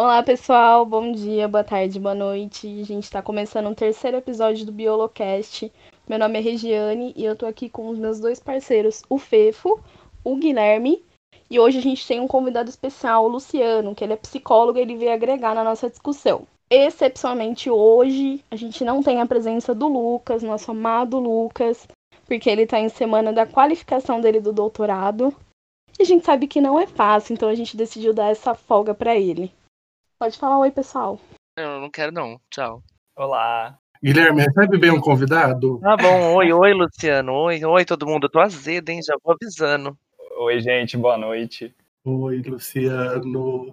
Olá, pessoal. Bom dia, boa tarde, boa noite. A gente está começando um terceiro episódio do Biolocast. Meu nome é Regiane e eu tô aqui com os meus dois parceiros, o Fefo, o Guilherme. E hoje a gente tem um convidado especial, o Luciano, que ele é psicólogo e ele veio agregar na nossa discussão. Excepcionalmente hoje, a gente não tem a presença do Lucas, nosso amado Lucas, porque ele está em semana da qualificação dele do doutorado. E a gente sabe que não é fácil, então a gente decidiu dar essa folga para ele. Pode falar oi, pessoal. Eu não quero não. Tchau. Olá. Guilherme, recebe bem um convidado? Tá bom. Oi, oi, Luciano. Oi, oi, todo mundo. Eu tô azedo, hein? Já vou avisando. Oi, gente. Boa noite. Oi, Luciano.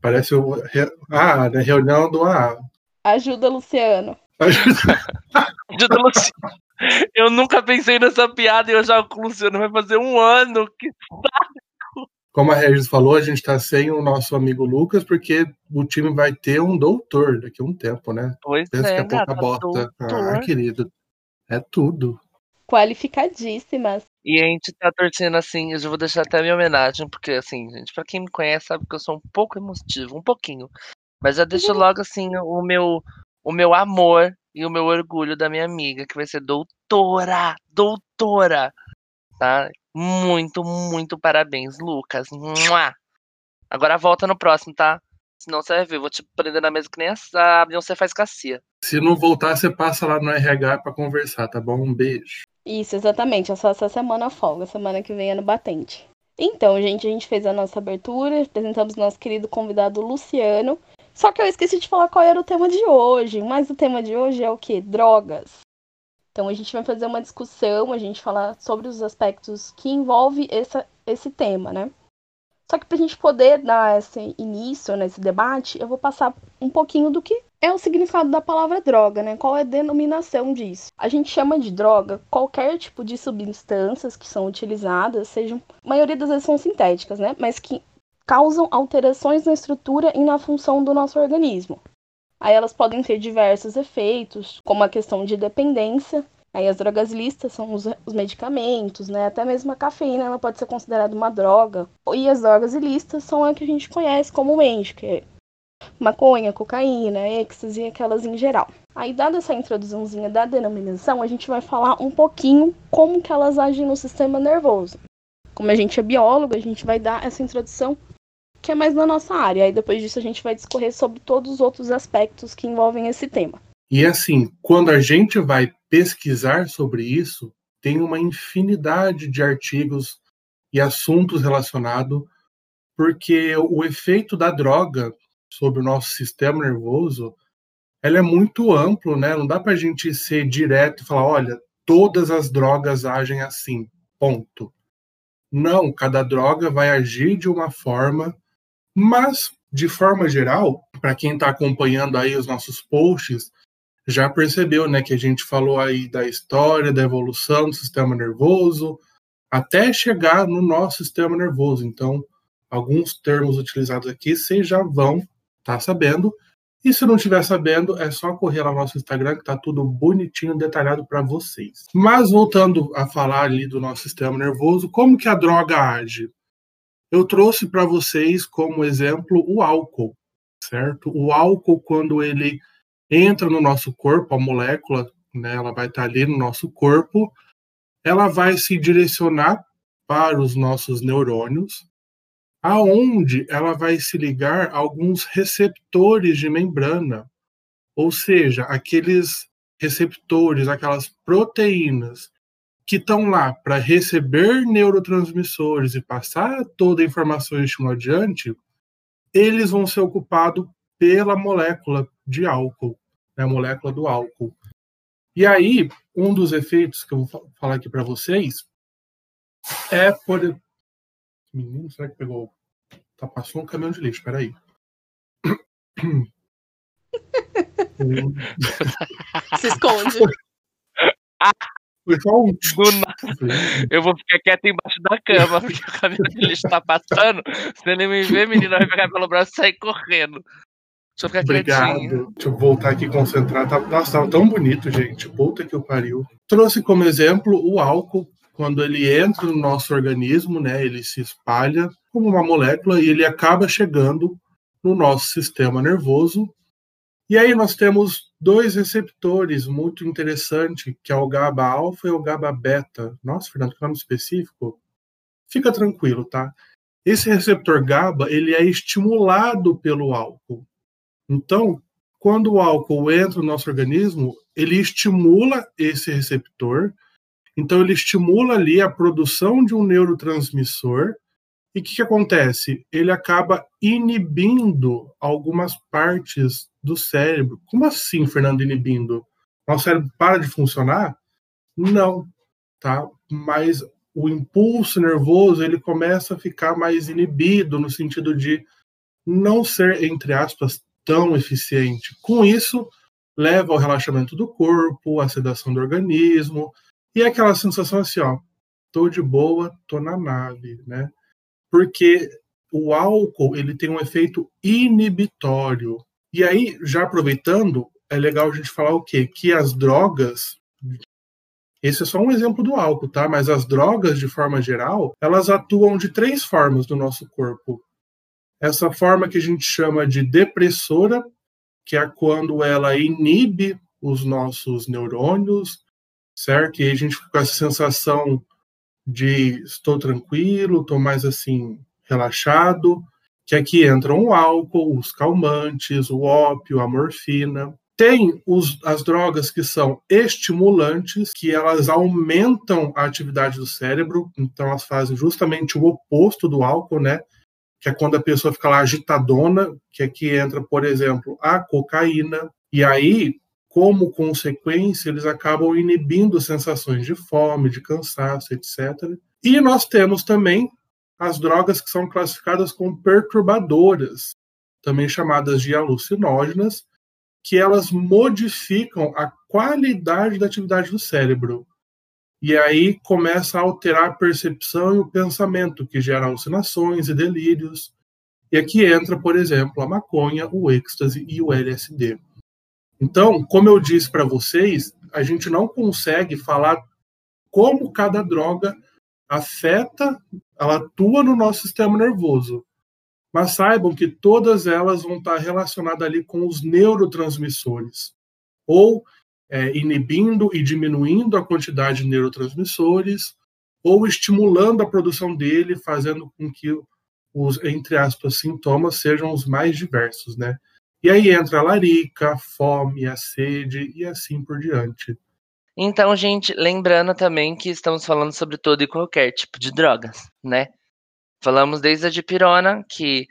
Parece o... Ah, na reunião do A. Ajuda, Luciano. Ajuda. Ajuda, Luciano. Eu nunca pensei nessa piada e eu já com o Luciano vai fazer um ano. Que como a Regis falou, a gente está sem o nosso amigo Lucas, porque o time vai ter um doutor daqui a um tempo, né? Pois Pensa é, que é pouca bota. doutor. Ah, querido. É tudo. Qualificadíssimas. E a gente tá torcendo assim, eu já vou deixar até a minha homenagem, porque assim, gente, pra quem me conhece sabe que eu sou um pouco emotivo, um pouquinho. Mas já deixo logo assim o meu, o meu amor e o meu orgulho da minha amiga, que vai ser doutora, doutora, tá? Muito, muito parabéns, Lucas. Mua! Agora volta no próximo, tá? Senão você vai ver, eu vou te prender na mesa que nem a Beyoncé faz cassia. Se não voltar, você passa lá no RH para conversar, tá bom? Um beijo. Isso, exatamente. É só essa semana folga. Semana que vem é no batente. Então, gente, a gente fez a nossa abertura, apresentamos nosso querido convidado Luciano. Só que eu esqueci de falar qual era o tema de hoje. Mas o tema de hoje é o quê? Drogas. Então a gente vai fazer uma discussão, a gente falar sobre os aspectos que envolve essa, esse tema, né? Só que para a gente poder dar esse início nesse debate, eu vou passar um pouquinho do que é o significado da palavra droga, né? Qual é a denominação disso? A gente chama de droga qualquer tipo de substâncias que são utilizadas, sejam, a maioria das vezes são sintéticas, né? Mas que causam alterações na estrutura e na função do nosso organismo. Aí elas podem ter diversos efeitos, como a questão de dependência. Aí as drogas listas são os, os, medicamentos, né? Até mesmo a cafeína ela pode ser considerada uma droga. E as drogas ilícitas são a que a gente conhece comumente, que é maconha, cocaína, êxtase, aquelas em geral. Aí, dada essa introduçãozinha da denominação, a gente vai falar um pouquinho como que elas agem no sistema nervoso. Como a gente é biólogo, a gente vai dar essa introdução que é mais na nossa área. Aí depois disso a gente vai discorrer sobre todos os outros aspectos que envolvem esse tema. E assim, quando a gente vai pesquisar sobre isso, tem uma infinidade de artigos e assuntos relacionados, porque o efeito da droga sobre o nosso sistema nervoso, ela é muito amplo, né? Não dá para a gente ser direto e falar, olha, todas as drogas agem assim, ponto. Não, cada droga vai agir de uma forma mas, de forma geral, para quem está acompanhando aí os nossos posts, já percebeu né, que a gente falou aí da história, da evolução do sistema nervoso, até chegar no nosso sistema nervoso. Então, alguns termos utilizados aqui vocês já vão estar tá sabendo. E se não estiver sabendo, é só correr lá no nosso Instagram, que está tudo bonitinho, detalhado para vocês. Mas voltando a falar ali do nosso sistema nervoso, como que a droga age? Eu trouxe para vocês como exemplo o álcool, certo? O álcool, quando ele entra no nosso corpo, a molécula, né, ela vai estar tá ali no nosso corpo, ela vai se direcionar para os nossos neurônios, aonde ela vai se ligar a alguns receptores de membrana, ou seja, aqueles receptores, aquelas proteínas que estão lá para receber neurotransmissores e passar toda a informação e estímulo adiante, eles vão ser ocupados pela molécula de álcool, né, a molécula do álcool. E aí, um dos efeitos que eu vou falar aqui para vocês é por. Menino, será que pegou? Tá, passou um caminhão de lixo, peraí. Se esconde. Foi só um. Eu vou ficar quieto embaixo da cama, porque o caminhão de lixo tá passando. Se ele me ver, menina vai pegar pelo braço e sair correndo. Deixa eu ficar Obrigado. quietinho. Deixa eu voltar aqui concentrar. Tá, nossa, tava tão bonito, gente. Puta que o pariu. Trouxe como exemplo o álcool. Quando ele entra no nosso organismo, né, ele se espalha como uma molécula e ele acaba chegando no nosso sistema nervoso. E aí nós temos dois receptores muito interessantes, que é o GABA alfa e o GABA beta. Nossa, Fernando, que nome específico? Fica tranquilo, tá? Esse receptor GABA, ele é estimulado pelo álcool. Então, quando o álcool entra no nosso organismo, ele estimula esse receptor, então ele estimula ali a produção de um neurotransmissor, e o que, que acontece? Ele acaba inibindo algumas partes do cérebro. Como assim, Fernando, inibindo? Nosso cérebro para de funcionar? Não, tá? Mas o impulso nervoso ele começa a ficar mais inibido no sentido de não ser, entre aspas, tão eficiente. Com isso, leva ao relaxamento do corpo, à sedação do organismo e aquela sensação assim, ó, tô de boa, tô na nave, né? Porque o álcool, ele tem um efeito inibitório. E aí, já aproveitando, é legal a gente falar o quê? Que as drogas esse é só um exemplo do álcool, tá? Mas as drogas, de forma geral, elas atuam de três formas no nosso corpo. Essa forma que a gente chama de depressora, que é quando ela inibe os nossos neurônios, certo? E a gente fica com essa sensação de estou tranquilo, estou mais assim relaxado, que aqui entram o álcool, os calmantes, o ópio, a morfina. Tem os, as drogas que são estimulantes, que elas aumentam a atividade do cérebro, então elas fazem justamente o oposto do álcool, né? que é quando a pessoa fica lá agitadona, que aqui entra, por exemplo, a cocaína, e aí, como consequência, eles acabam inibindo sensações de fome, de cansaço, etc. E nós temos também as drogas que são classificadas como perturbadoras, também chamadas de alucinógenas, que elas modificam a qualidade da atividade do cérebro. E aí começa a alterar a percepção e o pensamento, que gera alucinações e delírios. E aqui entra, por exemplo, a maconha, o êxtase e o LSD. Então, como eu disse para vocês, a gente não consegue falar como cada droga afeta, ela atua no nosso sistema nervoso. Mas saibam que todas elas vão estar relacionadas ali com os neurotransmissores, ou é, inibindo e diminuindo a quantidade de neurotransmissores ou estimulando a produção dele, fazendo com que os, entre aspas, sintomas sejam os mais diversos, né? E aí entra a larica, a fome, a sede e assim por diante. Então, gente, lembrando também que estamos falando sobre todo e qualquer tipo de drogas, né? Falamos desde a dipirona, que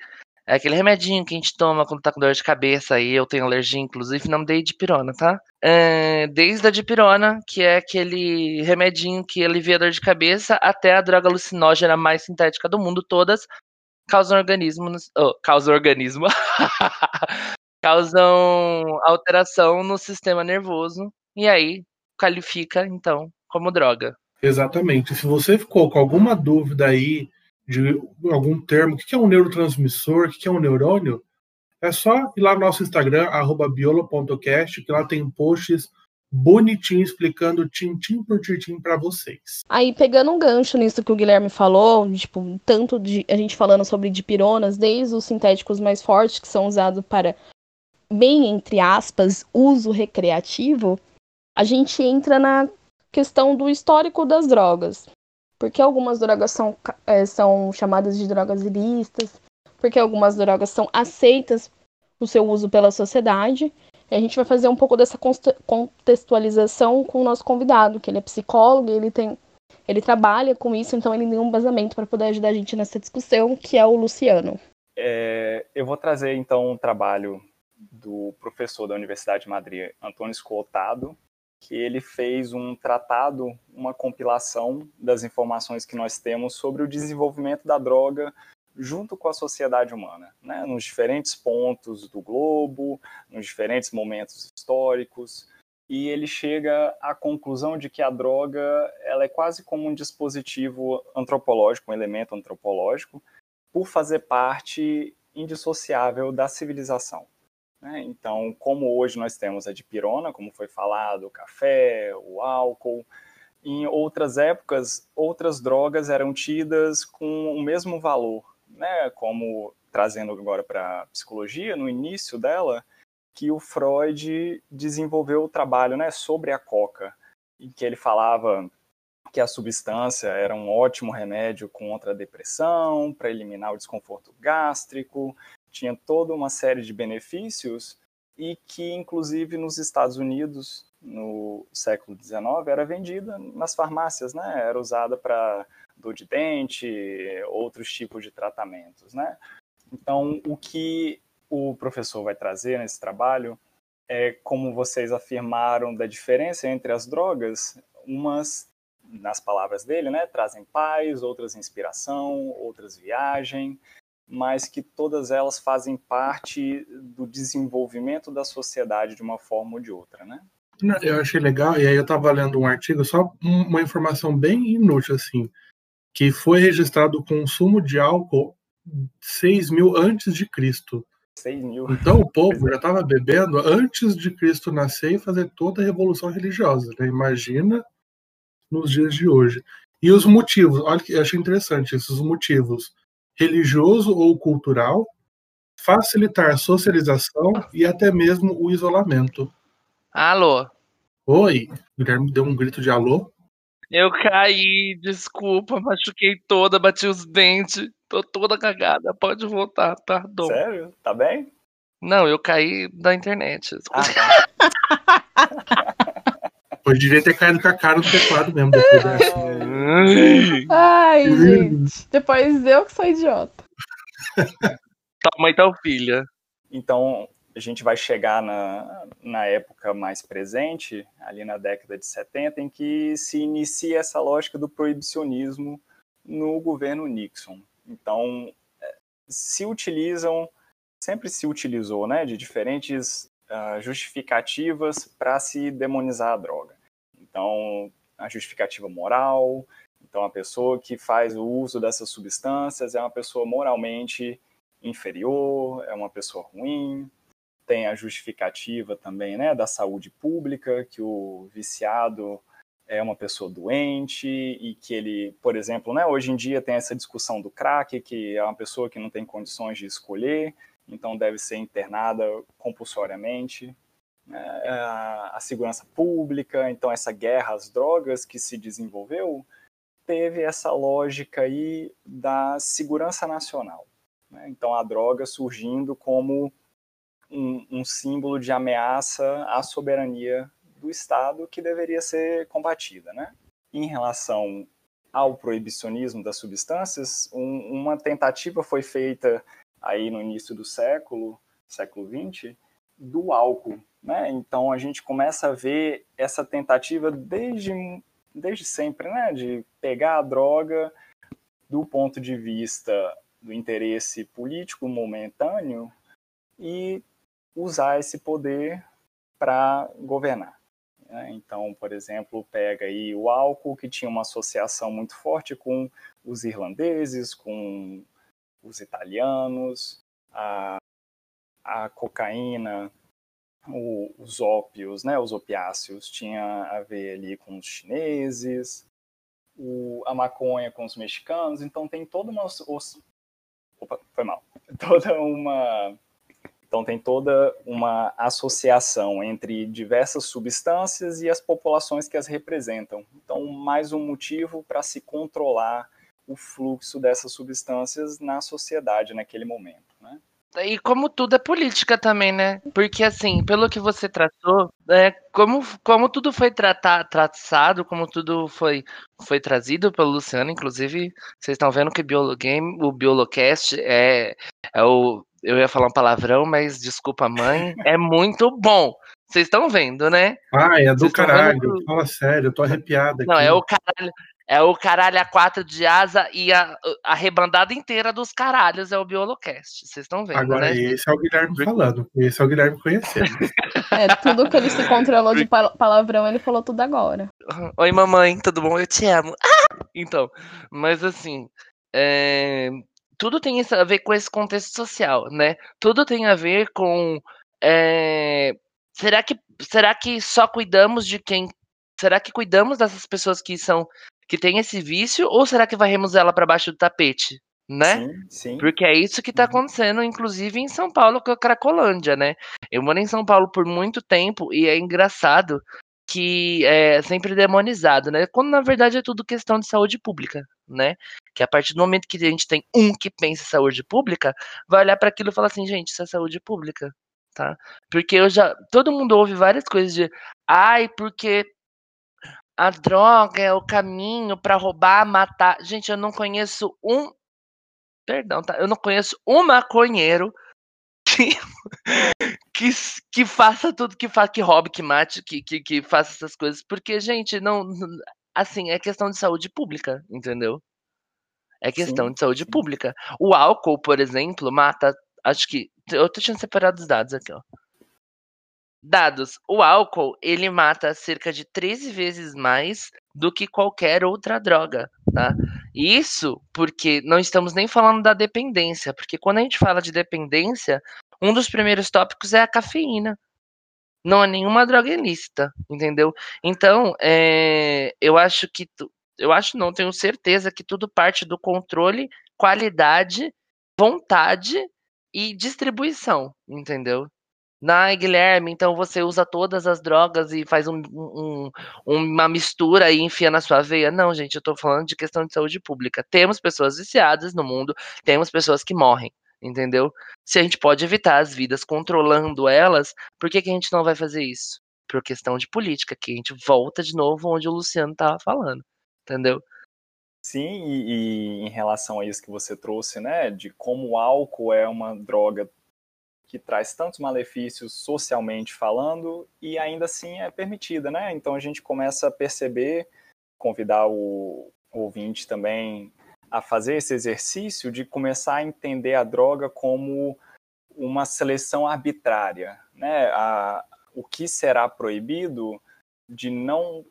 é aquele remedinho que a gente toma quando tá com dor de cabeça e eu tenho alergia, inclusive, não dei dipirona, tá? É, desde a dipirona, que é aquele remedinho que alivia a dor de cabeça, até a droga alucinógena mais sintética do mundo, todas causam organismo, oh, causam organismo, causam alteração no sistema nervoso e aí qualifica então como droga. Exatamente. Se você ficou com alguma dúvida aí de algum termo, o que é um neurotransmissor, o que é um neurônio, é só ir lá no nosso Instagram, biolo.cast, que lá tem posts bonitinho explicando tintim por tintim para vocês. Aí, pegando um gancho nisso que o Guilherme falou, tipo, tanto de a gente falando sobre dipironas, desde os sintéticos mais fortes, que são usados para, bem entre aspas, uso recreativo, a gente entra na questão do histórico das drogas porque algumas drogas são, é, são chamadas de drogas ilícitas, porque algumas drogas são aceitas o seu uso pela sociedade. A gente vai fazer um pouco dessa contextualização com o nosso convidado, que ele é psicólogo, ele tem ele trabalha com isso, então ele tem um embasamento para poder ajudar a gente nessa discussão, que é o Luciano. É, eu vou trazer então um trabalho do professor da Universidade de Madrid, Antônio Escotado, que ele fez um tratado, uma compilação das informações que nós temos sobre o desenvolvimento da droga junto com a sociedade humana, né? nos diferentes pontos do globo, nos diferentes momentos históricos, e ele chega à conclusão de que a droga ela é quase como um dispositivo antropológico, um elemento antropológico, por fazer parte indissociável da civilização. Né? Então, como hoje nós temos a dipirona, como foi falado, o café, o álcool, em outras épocas, outras drogas eram tidas com o mesmo valor, né? como trazendo agora para psicologia, no início dela, que o Freud desenvolveu o trabalho né, sobre a coca, em que ele falava que a substância era um ótimo remédio contra a depressão, para eliminar o desconforto gástrico, tinha toda uma série de benefícios e que, inclusive, nos Estados Unidos, no século XIX, era vendida nas farmácias, né? Era usada para de dente, outros tipos de tratamentos, né? Então, o que o professor vai trazer nesse trabalho é, como vocês afirmaram, da diferença entre as drogas, umas, nas palavras dele, né, trazem paz, outras inspiração, outras viagem, mas que todas elas fazem parte do desenvolvimento da sociedade de uma forma ou de outra, né? Eu achei legal, e aí eu estava lendo um artigo, só uma informação bem inútil, assim, que foi registrado o consumo de álcool 6 mil antes de Cristo. 6 mil. Então o povo já estava bebendo antes de Cristo nascer e fazer toda a revolução religiosa. Né? Imagina nos dias de hoje. E os motivos, olha que eu achei interessante esses motivos religioso ou cultural, facilitar a socialização e até mesmo o isolamento. Alô? Oi, Guilherme deu um grito de alô. Eu caí, desculpa, machuquei toda, bati os dentes, tô toda cagada. Pode voltar, perdão. Sério? Tá bem? Não, eu caí da internet. Ah, tá. Devia ter caído com a cara no teclado mesmo. Depois dessa. Ai, gente. Depois eu que sou idiota. Toma então, filha. Então, a gente vai chegar na, na época mais presente, ali na década de 70, em que se inicia essa lógica do proibicionismo no governo Nixon. Então, é, se utilizam, sempre se utilizou, né, de diferentes uh, justificativas para se demonizar a droga. Então, a justificativa moral. Então, a pessoa que faz o uso dessas substâncias é uma pessoa moralmente inferior, é uma pessoa ruim. Tem a justificativa também né, da saúde pública, que o viciado é uma pessoa doente e que ele, por exemplo, né, hoje em dia tem essa discussão do crack, que é uma pessoa que não tem condições de escolher, então deve ser internada compulsoriamente. Né, a segurança pública, então essa guerra às drogas que se desenvolveu, teve essa lógica aí da segurança nacional. Né? Então a droga surgindo como um, um símbolo de ameaça à soberania do Estado que deveria ser combatida. Né? Em relação ao proibicionismo das substâncias, um, uma tentativa foi feita aí no início do século, século XX, do álcool. Né? Então a gente começa a ver essa tentativa desde, desde sempre, né? de pegar a droga do ponto de vista do interesse político momentâneo e usar esse poder para governar. Né? Então, por exemplo, pega aí o álcool, que tinha uma associação muito forte com os irlandeses, com os italianos, a, a cocaína, o, os ópios, né, os opiáceos, tinha a ver ali com os chineses, o, a maconha com os mexicanos, então tem toda uma... Os, opa, foi mal. Toda uma... Então tem toda uma associação entre diversas substâncias e as populações que as representam. Então, mais um motivo para se controlar o fluxo dessas substâncias na sociedade naquele momento? E como tudo é política também, né? Porque, assim, pelo que você tratou, é, como, como tudo foi tratar, traçado, como tudo foi, foi trazido pelo Luciano, inclusive, vocês estão vendo que o Biologame, o Biolocast é, é o. Eu ia falar um palavrão, mas desculpa, mãe, é muito bom. Vocês estão vendo, né? Ah, é do caralho. Fala sério, eu tô arrepiada aqui. Não, é o caralho. É o caralho a quatro de asa e a, a rebandada inteira dos caralhos é o Biolocast. Vocês estão vendo, Agora, né? esse é o Guilherme falando. Esse é o Guilherme conhecendo. É, tudo que ele se controlou de palavrão, ele falou tudo agora. Oi, mamãe, tudo bom? Eu te amo. Ah! Então, mas assim, é, tudo tem a ver com esse contexto social, né? Tudo tem a ver com. É, será, que, será que só cuidamos de quem. Será que cuidamos dessas pessoas que são que tem esse vício ou será que varremos ela para baixo do tapete? né? Sim, sim. Porque é isso que tá Uhum. acontecendo, inclusive em São Paulo com a Cracolândia, né? Eu morei em São Paulo por muito tempo e é engraçado que é sempre demonizado, né? Quando na verdade é tudo questão de saúde pública, né? Que a partir do momento que a gente tem um que pensa em saúde pública, vai olhar para aquilo e falar assim, gente, isso é saúde pública, tá? Porque eu já, todo mundo ouve várias coisas de, ai, porque a droga é o caminho para roubar, matar. Gente, eu não conheço um Perdão, tá? Eu não conheço um maconheiro que, que, que faça tudo que fa, que roube, que mate, que, que, que faça essas coisas. Porque, gente, não. não- Assim, é questão de saúde pública, entendeu? É questão Sim, de saúde sim. pública. O álcool, por exemplo, mata. Acho que. Eu tô tinha separado os dados aqui, ó. Dados. O álcool, ele mata cerca de 13 vezes mais do que qualquer outra droga, tá? Isso porque não estamos nem falando da dependência, porque quando a gente fala de dependência, um dos primeiros tópicos é a cafeína. Não é nenhuma droga ilícita, entendeu? Então, é, eu acho que. tu- Eu acho não, tenho certeza que tudo parte do controle, qualidade, vontade e distribuição, entendeu? Ai, Guilherme, então você usa todas as drogas e faz um- um- uma mistura e enfia na sua veia. Não, gente, eu tô falando de questão de saúde pública. Temos pessoas viciadas no mundo, temos pessoas que morrem, entendeu? Se a gente pode evitar as vidas controlando elas, por que, que a gente não vai fazer isso? Por questão de política, que a gente volta de novo onde o Luciano tava falando, entendeu? Sim, e, e em relação a isso que você trouxe, né, de como o álcool é uma droga que traz tantos malefícios socialmente falando e ainda assim é permitida, né? Então a gente começa a perceber, convidar o ouvinte também a fazer esse exercício de começar a entender a droga como uma seleção arbitrária, né? A, o que será proibido de não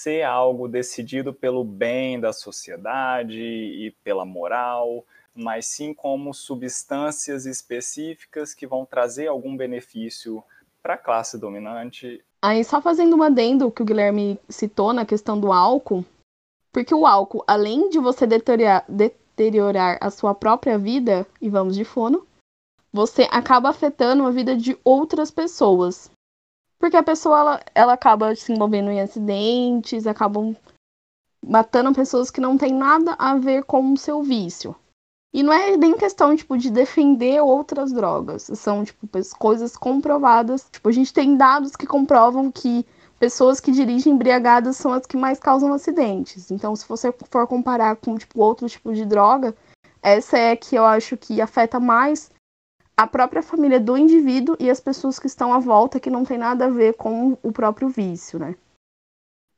ser algo decidido pelo bem da sociedade e pela moral, mas sim como substâncias específicas que vão trazer algum benefício para a classe dominante. Aí, só fazendo uma adendo que o Guilherme citou na questão do álcool, porque o álcool, além de você deteriorar, deteriorar a sua própria vida, e vamos de fono, você acaba afetando a vida de outras pessoas. Porque a pessoa, ela, ela acaba se envolvendo em acidentes, acabam matando pessoas que não têm nada a ver com o seu vício. E não é nem questão, tipo, de defender outras drogas. São, tipo, coisas comprovadas. Tipo, a gente tem dados que comprovam que pessoas que dirigem embriagadas são as que mais causam acidentes. Então, se você for comparar com, tipo, outro tipo de droga, essa é a que eu acho que afeta mais a própria família do indivíduo e as pessoas que estão à volta, que não tem nada a ver com o próprio vício, né?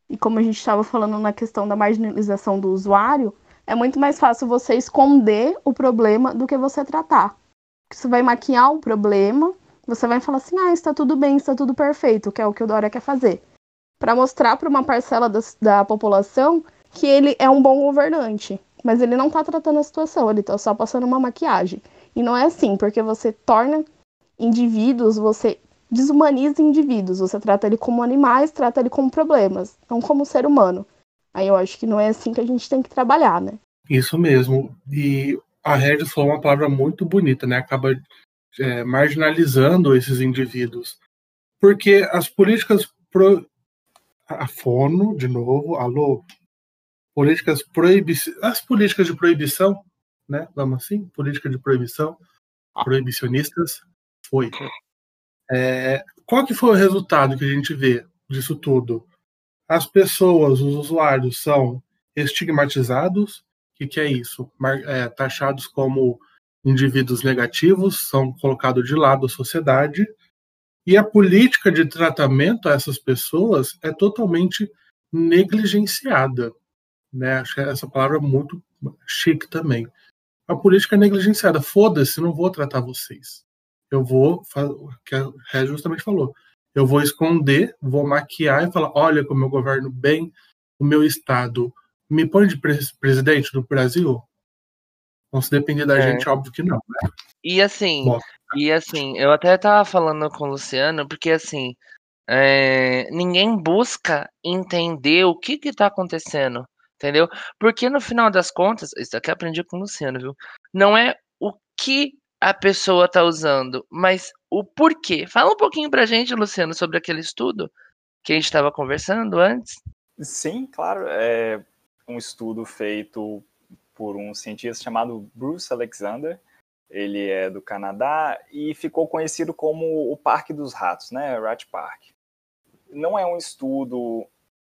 E como a gente estava falando na questão da marginalização do usuário, é muito mais fácil você esconder o problema do que você tratar. Você vai maquiar o problema, você vai falar assim, ah, está tudo bem, está tudo perfeito, que é o que o Dória quer fazer. Para mostrar para uma parcela da, da população que ele é um bom governante. Mas ele não está tratando a situação, ele está só passando uma maquiagem. E não é assim, porque você torna indivíduos, você desumaniza indivíduos, você trata ele como animais, trata ele como problemas, não como ser humano. Aí eu acho que não é assim que a gente tem que trabalhar, né? Isso mesmo. E a Regis falou uma palavra muito bonita, né? Acaba é, marginalizando esses indivíduos. Porque as políticas pro... a fono, de novo, alô, políticas proibi... as políticas de proibição, né? Vamos assim, política de proibição, proibicionistas, foi. É, qual que foi o resultado que a gente vê disso tudo? As pessoas, os usuários, são estigmatizados. O que, que é isso? É, taxados como indivíduos negativos, são colocados de lado da sociedade. E a política de tratamento a essas pessoas é totalmente negligenciada. Né? Acho essa palavra é muito chique também. A política é negligenciada. Foda-se, não vou tratar vocês. Eu vou, que a Ré justamente falou, eu vou esconder, vou maquiar e falar: olha como eu governo bem o meu estado. Me põe de pres presidente do Brasil? Não se depender da É. gente, óbvio que não. Né? E assim, Bom. e assim, eu até tava falando com o Luciano, porque assim, é, ninguém busca entender o que que tá acontecendo. Entendeu? Porque no final das contas, isso aqui eu aprendi com o Luciano, viu? Não é o que a pessoa tá usando, mas o porquê. Fala um pouquinho pra gente, Luciano, sobre aquele estudo que a gente estava conversando antes. Sim, claro. É um estudo feito por um cientista chamado Bruce Alexander. Ele é do Canadá e ficou conhecido como o Parque dos Ratos, né? Rat Park. Não é um estudo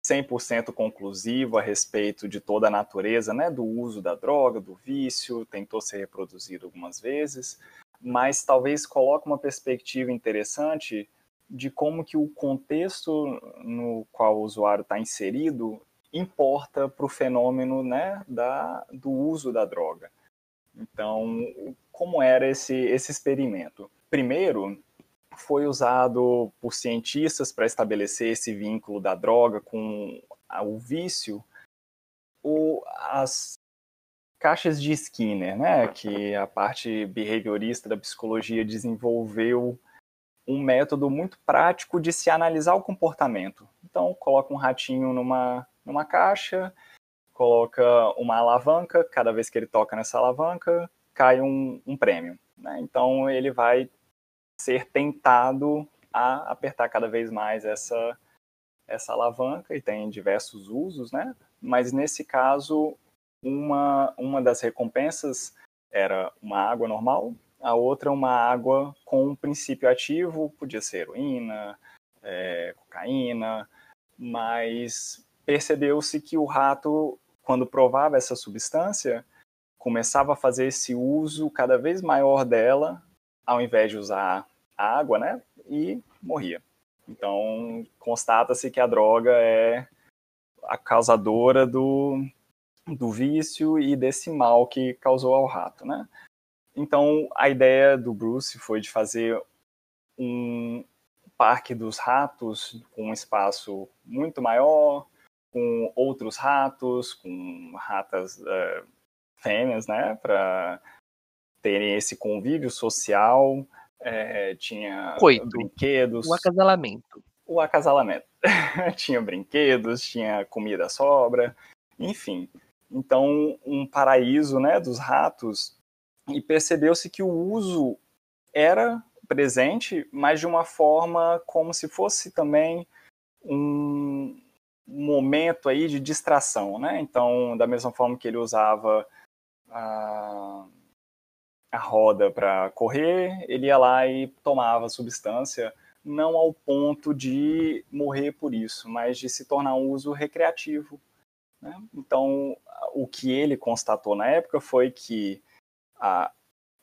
100% conclusivo a respeito de toda a natureza, né, do uso da droga, do vício, tentou ser reproduzido algumas vezes, mas talvez coloque uma perspectiva interessante de como que o contexto no qual o usuário está inserido importa para o fenômeno né, da, do uso da droga. Então, como era esse, esse experimento? Primeiro, foi usado por cientistas para estabelecer esse vínculo da droga com o vício, o, as caixas de Skinner, né, que a parte behaviorista da psicologia desenvolveu um método muito prático de se analisar o comportamento. Então, coloca um ratinho numa, numa caixa, coloca uma alavanca, cada vez que ele toca nessa alavanca, cai um, um prêmio. Né? Então, ele vai ser tentado a apertar cada vez mais essa, essa alavanca, e tem diversos usos, né? Mas nesse caso, uma, uma das recompensas era uma água normal, a outra uma água com um princípio ativo, podia ser heroína, é, cocaína, mas percebeu-se que o rato, quando provava essa substância, começava a fazer esse uso cada vez maior dela ao invés de usar água, né? E morria. Então, constata-se que a droga é a causadora do, do vício e desse mal que causou ao rato, né? Então, a ideia do Bruce foi de fazer um parque dos ratos com um espaço muito maior, com outros ratos, com ratas uh, fêmeas, né, para terem esse convívio social. É, tinha Coito. brinquedos. O acasalamento. O acasalamento. tinha brinquedos, tinha comida sobra, enfim. Então, um paraíso né, dos ratos. E percebeu-se que o uso era presente, mas de uma forma como se fosse também um momento aí de distração, né? Então, da mesma forma que ele usava a roda para correr, ele ia lá e tomava substância, não ao ponto de morrer por isso, mas de se tornar um uso recreativo. Né? Então, o que ele constatou na época foi que a,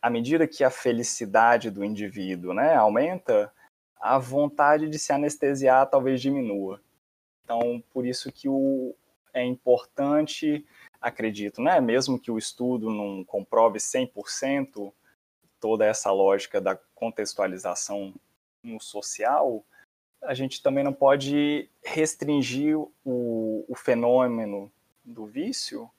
à medida que a felicidade do indivíduo né, aumenta, a vontade de se anestesiar talvez diminua. Então, por isso que o, é importante acredito, né? Mesmo que o estudo não comprove 100% toda essa lógica da contextualização no social, a gente também não pode restringir o, o fenômeno do vício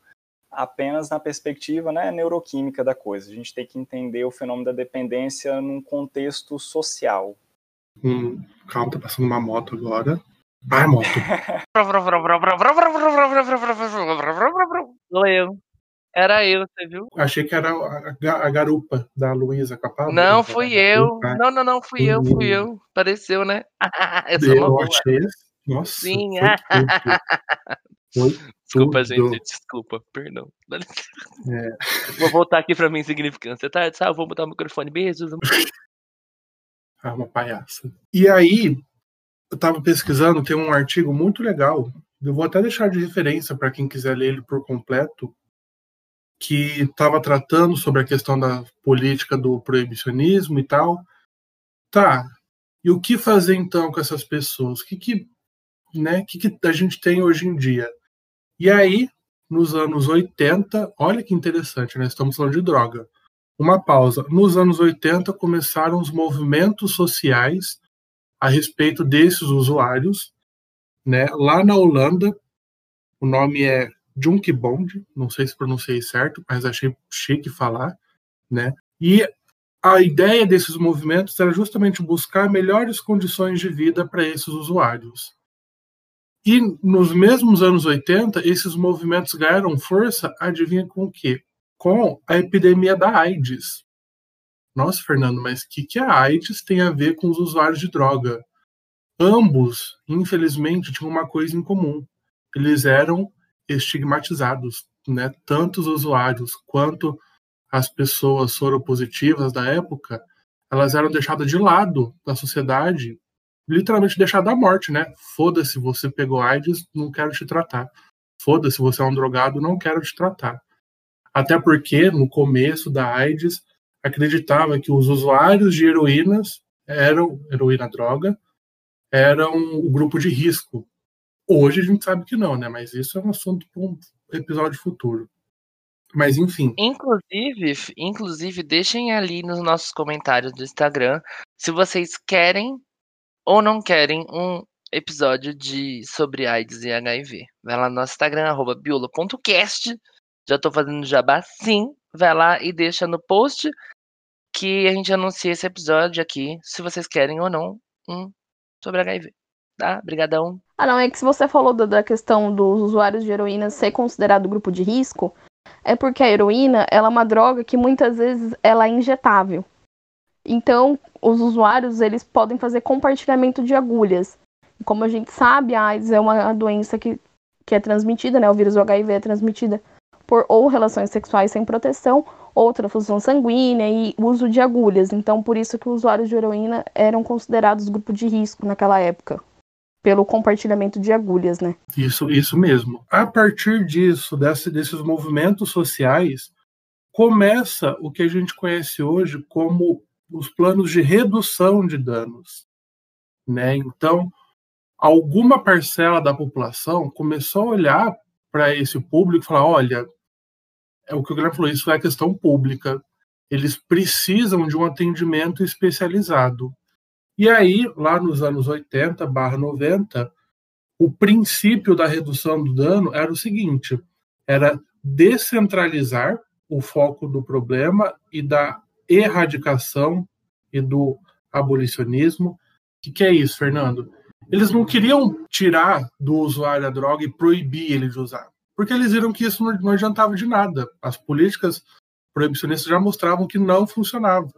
apenas na perspectiva né, neuroquímica da coisa. A gente tem que entender o fenômeno da dependência num contexto social. Hum, calma, tá passando uma moto agora. Vai, moto. Sou eu. Era eu, você viu? Achei que era a, a garupa da Luísa Capado. Não, fui eu. Não, não, não, fui eu, fui eu. Pareceu, né? eu sou eu achei. Nossa. Sim. Foi tudo. Desculpa, gente, desculpa, perdão. É. Vou voltar aqui pra minha insignificância, tá? Ah, vou botar o microfone. Beijos. Ah, uma palhaça. E aí, eu estava pesquisando, tem um artigo muito legal. Eu vou até deixar de referência para quem quiser ler ele por completo, que estava tratando sobre a questão da política do proibicionismo e tal. Tá. E o que fazer então com essas pessoas? O que, que, né, que, que a gente tem hoje em dia? E aí, nos anos 80, olha que interessante, né? Estamos falando de droga. Uma pausa. Nos anos 80 começaram os movimentos sociais a respeito desses usuários. Né? Lá na Holanda, o nome é Junkbond, não sei se pronunciei certo, mas achei chique falar. Né? E a ideia desses movimentos era justamente buscar melhores condições de vida para esses usuários. E nos mesmos anos 80, esses movimentos ganharam força, adivinha com o quê? Com a epidemia da AIDS. Nossa, Fernando, mas o que, que a AIDS tem a ver com os usuários de droga? Ambos, infelizmente, tinham uma coisa em comum. Eles eram estigmatizados, né? Tanto os usuários quanto as pessoas soropositivas da época, elas eram deixadas de lado da sociedade literalmente deixar da morte, né? Foda-se, você pegou AIDS, não quero te tratar. Foda-se, você é um drogado, não quero te tratar. Até porque, no começo da AIDS, acreditava que os usuários de heroínas eram, heroína droga, eram o grupo de risco. Hoje a gente sabe que não, né? Mas isso é um assunto para um episódio futuro. Mas enfim. Inclusive, inclusive, deixem ali nos nossos comentários do Instagram se vocês querem ou não querem um episódio de sobre AIDS e HIV. Vai lá no nosso Instagram, arroba biolo.cast. Já tô fazendo jabá sim. Vai lá e deixa no post que a gente anuncia esse episódio aqui, se vocês querem ou não, um sobre HIV. Tá? Obrigadão. Ah, não, é que se você falou da questão dos usuários de heroína ser considerado grupo de risco, é porque a heroína, ela é uma droga que muitas vezes ela é injetável. Então, os usuários eles podem fazer compartilhamento de agulhas. Como a gente sabe, a AIDS é uma doença que, que é transmitida, né? O vírus do HIV é transmitida por ou relações sexuais sem proteção, ou transfusão sanguínea e uso de agulhas. Então, por isso que os usuários de heroína eram considerados grupo de risco naquela época, pelo compartilhamento de agulhas, né? Isso, isso mesmo. A partir disso, desse, desses movimentos sociais, começa o que a gente conhece hoje como os planos de redução de danos. Né? Então, alguma parcela da população começou a olhar para esse público e falar: olha, é o que o Guilherme falou, isso é questão pública, eles precisam de um atendimento especializado. E aí, lá nos anos 80 barra 90, o princípio da redução do dano era o seguinte: era descentralizar o foco do problema e da erradicação e do abolicionismo. O que, que é isso, Fernando? Eles não queriam tirar do usuário a droga e proibir ele de usar, porque eles viram que isso não, adiantava de nada. As políticas proibicionistas já mostravam que não funcionava.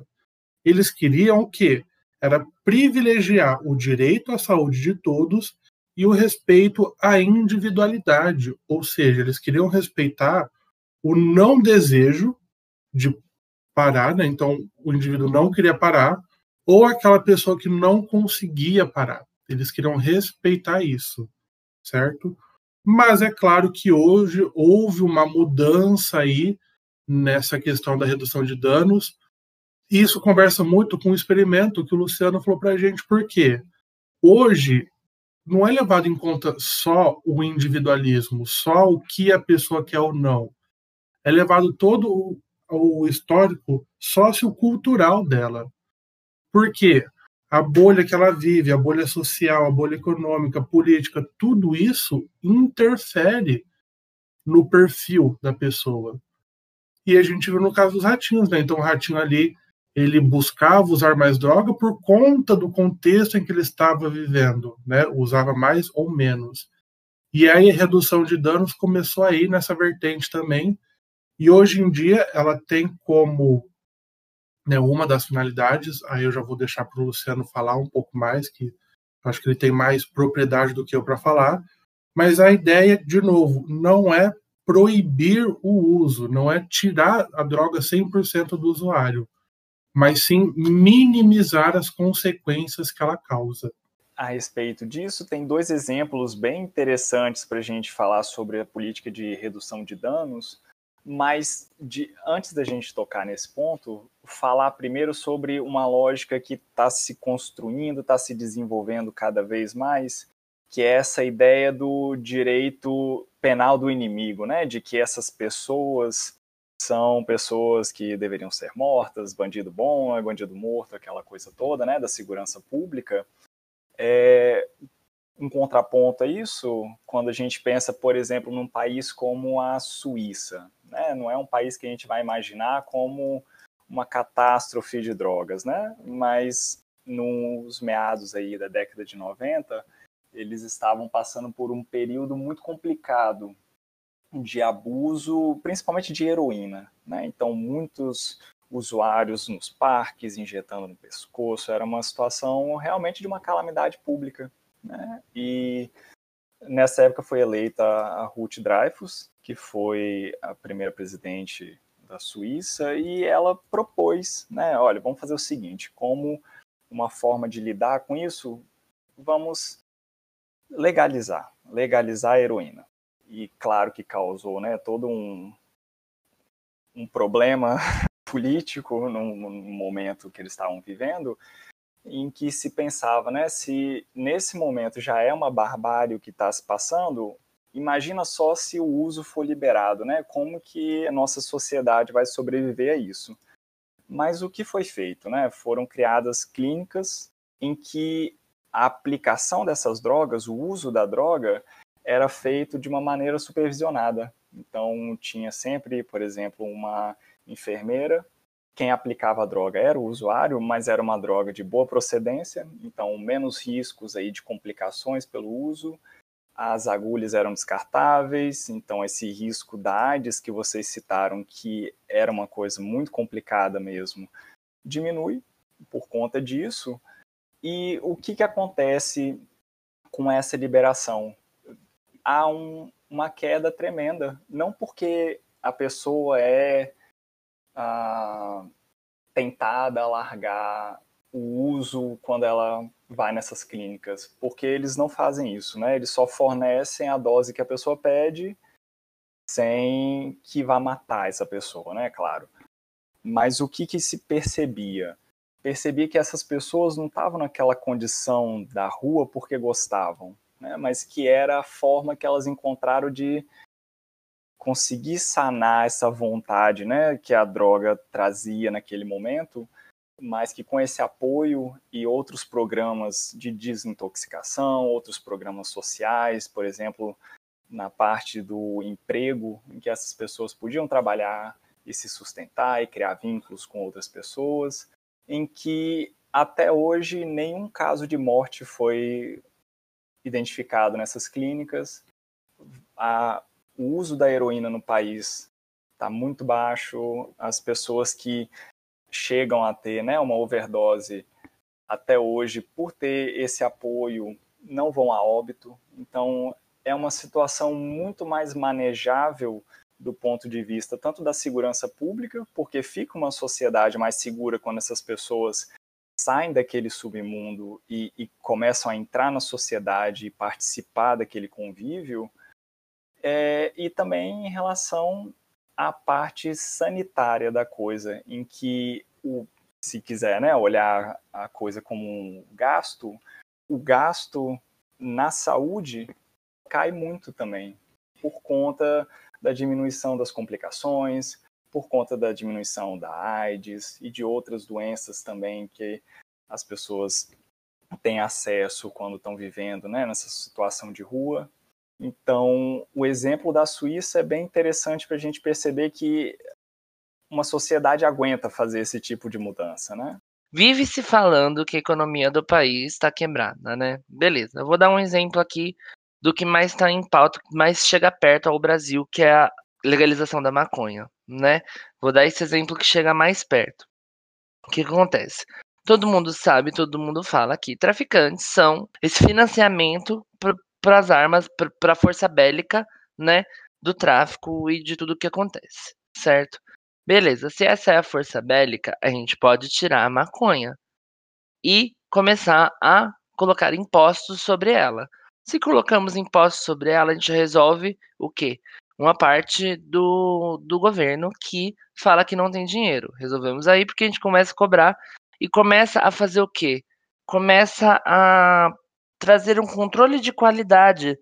Eles queriam o quê? Era privilegiar o direito à saúde de todos e o respeito à individualidade, ou seja, eles queriam respeitar o não desejo de parar, né? então o indivíduo não queria parar, ou aquela pessoa que não conseguia parar. Eles queriam respeitar isso, certo? Mas é claro que hoje houve uma mudança aí nessa questão da redução de danos. Isso conversa muito com o experimento que o Luciano falou para a gente, porque hoje não é levado em conta só o individualismo, só o que a pessoa quer ou não. É levado todo o histórico sociocultural dela. Porque a bolha que ela vive, a bolha social, a bolha econômica, política, tudo isso interfere no perfil da pessoa. E a gente viu no caso dos ratinhos, né? Então o ratinho ali, ele buscava usar mais droga por conta do contexto em que ele estava vivendo, né? Usava mais ou menos. E aí a redução de danos começou aí nessa vertente também, e hoje em dia ela tem como né, uma das finalidades, aí eu já vou deixar para o Luciano falar um pouco mais, que acho que ele tem mais propriedade do que eu para falar, mas a ideia, de novo, não é proibir o uso, não é tirar a droga 100% do usuário, mas sim minimizar as consequências que ela causa. A respeito disso, tem dois exemplos bem interessantes para a gente falar sobre a política de redução de danos. Mas de, antes da gente tocar nesse ponto, falar primeiro sobre uma lógica que está se construindo, está se desenvolvendo cada vez mais, que é essa ideia do direito penal do inimigo, né? De que essas pessoas são pessoas que deveriam ser mortas, bandido bom bandido morto, aquela coisa toda, né? Da segurança pública. É, um contraponto a isso, quando a gente pensa, por exemplo, num país como a Suíça, né? Não é um país que a gente vai imaginar como uma catástrofe de drogas, né? Mas nos meados aí da década de 90, eles estavam passando por um período muito complicado de abuso, principalmente de heroína. Né? Então, muitos usuários nos parques injetando no pescoço, era uma situação realmente de uma calamidade pública. Né? E nessa época foi eleita a Ruth Dreyfus, que foi a primeira presidente da Suíça, e ela propôs, né, olha, vamos fazer o seguinte, como uma forma de lidar com isso, vamos legalizar, legalizar a heroína. E claro que causou, né, todo um, um problema político no, no momento que eles estavam vivendo, em que se pensava, né, se nesse momento já é uma barbárie que está se passando, imagina só se o uso for liberado, né? Como que a nossa sociedade vai sobreviver a isso? Mas o que foi feito, né? Foram criadas clínicas em que a aplicação dessas drogas, o uso da droga, era feito de uma maneira supervisionada. Então tinha sempre, por exemplo, uma enfermeira quem aplicava a droga era o usuário, mas era uma droga de boa procedência, então menos riscos aí de complicações pelo uso. As agulhas eram descartáveis, então esse risco da AIDS que vocês citaram, que era uma coisa muito complicada mesmo, diminui por conta disso. E o que, que acontece com essa liberação? Há um, uma queda tremenda, não porque a pessoa é uh, tentada a largar o uso quando ela vai nessas clínicas, porque eles não fazem isso, né? Eles só fornecem a dose que a pessoa pede sem que vá matar essa pessoa, né? Claro. Mas o que, que se percebia? Percebia que essas pessoas não estavam naquela condição da rua porque gostavam, né? mas que era a forma que elas encontraram de conseguir sanar essa vontade né, que a droga trazia naquele momento, mas que com esse apoio e outros programas de desintoxicação, outros programas sociais, por exemplo, na parte do emprego, em que essas pessoas podiam trabalhar e se sustentar e criar vínculos com outras pessoas, em que até hoje nenhum caso de morte foi identificado nessas clínicas. A o uso da heroína no país está muito baixo, as pessoas que chegam a ter né, uma overdose até hoje, por ter esse apoio, não vão a óbito. Então, é uma situação muito mais manejável do ponto de vista tanto da segurança pública, porque fica uma sociedade mais segura quando essas pessoas saem daquele submundo e, e começam a entrar na sociedade e participar daquele convívio, é, e também em relação à parte sanitária da coisa, em que, o, se quiser né, olhar a coisa como um gasto, o gasto na saúde cai muito também, por conta da diminuição das complicações, por conta da diminuição da AIDS e de outras doenças também que as pessoas têm acesso quando estão vivendo né, nessa situação de rua. Então, o exemplo da Suíça é bem interessante para a gente perceber que uma sociedade aguenta fazer esse tipo de mudança, né? Vive se falando que a economia do país está quebrada, né? Beleza, eu vou dar um exemplo aqui do que mais está em pauta, mais chega perto ao Brasil, que é a legalização da maconha, né? Vou dar esse exemplo que chega mais perto. O que acontece? Todo mundo sabe, todo mundo fala que traficantes são esse financiamento para as armas, para a força bélica, né, do tráfico e de tudo que acontece, certo? Beleza, se essa é a força bélica, a gente pode tirar a maconha e começar a colocar impostos sobre ela. Se colocamos impostos sobre ela, a gente resolve o quê? Uma parte do, do governo que fala que não tem dinheiro. Resolvemos aí porque a gente começa a cobrar e começa a fazer o quê? Começa a trazer um controle de qualidade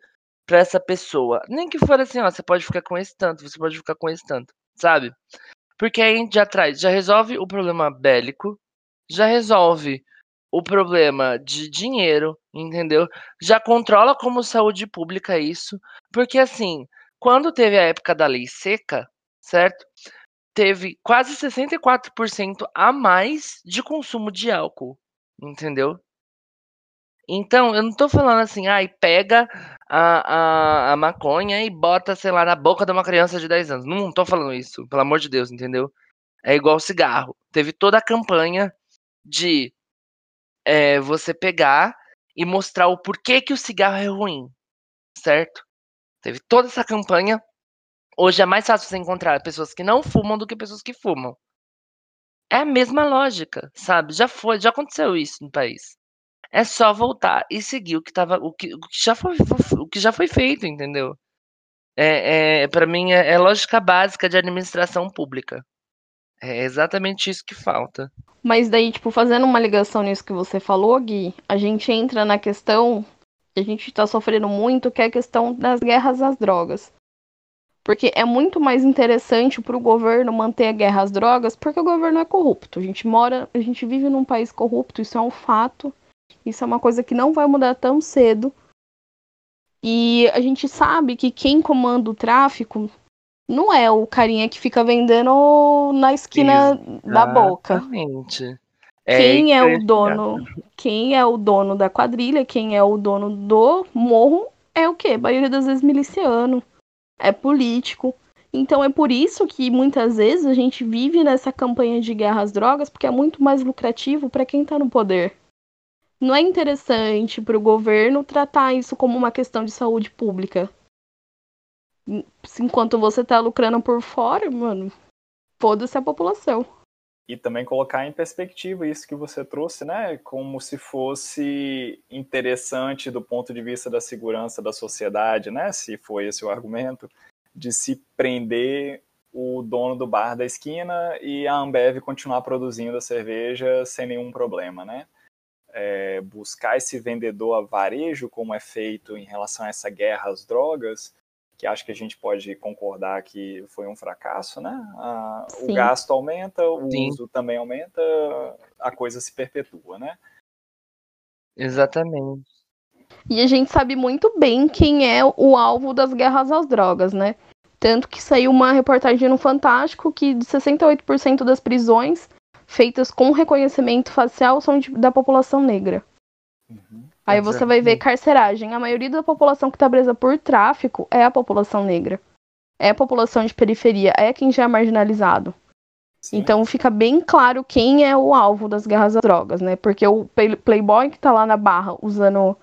para essa pessoa. Nem que for assim, ó, você pode ficar com esse tanto, você pode ficar com esse tanto, sabe? Porque aí já traz, já resolve o problema bélico, já resolve o problema de dinheiro, entendeu? Já controla como saúde pública isso, porque assim, quando teve a época da lei seca, certo? Teve quase 64% a mais de consumo de álcool, entendeu? Então, eu não tô falando assim, ai, pega a, a, a maconha e bota, sei lá, na boca de uma criança de 10 anos. Não tô falando isso, pelo amor de Deus, entendeu? É igual cigarro. Teve toda a campanha de é, você pegar e mostrar o porquê que o cigarro é ruim, certo? Teve toda essa campanha. Hoje é mais fácil você encontrar pessoas que não fumam do que pessoas que fumam. É a mesma lógica, sabe? Já foi, já aconteceu isso no país. É só voltar e seguir o que tava, o que, o que já foi, o que já foi feito, entendeu? É, é para mim é, é lógica básica de administração pública. É exatamente isso que falta. Mas daí, tipo, fazendo uma ligação nisso que você falou, Gui, a gente entra na questão que a gente está sofrendo muito, que é a questão das guerras às drogas. Porque é muito mais interessante para o governo manter a guerra às drogas, porque o governo é corrupto. A gente mora, a gente vive num país corrupto, isso é um fato. Isso é uma coisa que não vai mudar tão cedo. E a gente sabe que quem comanda o tráfico não é o carinha que fica vendendo na esquina Exatamente. da boca. Exatamente. É quem é o dono? Quem é o dono da quadrilha? Quem é o dono do morro? É o quê? A maioria das vezes miliciano. É político. Então é por isso que muitas vezes a gente vive nessa campanha de guerra às drogas, porque é muito mais lucrativo para quem tá no poder não é interessante para o governo tratar isso como uma questão de saúde pública. Enquanto você está lucrando por fora, mano, foda-se a população. E também colocar em perspectiva isso que você trouxe, né? Como se fosse interessante do ponto de vista da segurança da sociedade, né? Se foi esse o argumento, de se prender o dono do bar da esquina e a Ambev continuar produzindo a cerveja sem nenhum problema, né? É, buscar esse vendedor a varejo, como é feito em relação a essa guerra às drogas, que acho que a gente pode concordar que foi um fracasso, né? A, o gasto aumenta, o Sim. uso também aumenta, a coisa se perpetua, né? Exatamente. E a gente sabe muito bem quem é o alvo das guerras às drogas, né? Tanto que saiu uma reportagem no Fantástico que de 68% das prisões feitas com reconhecimento facial são de, da população negra. Uhum. Aí você vai ver carceragem. A maioria da população que está presa por tráfico é a população negra. É a população de periferia, é quem já é marginalizado. Sim. Então fica bem claro quem é o alvo das guerras às drogas, né? Porque o playboy que tá lá na barra usando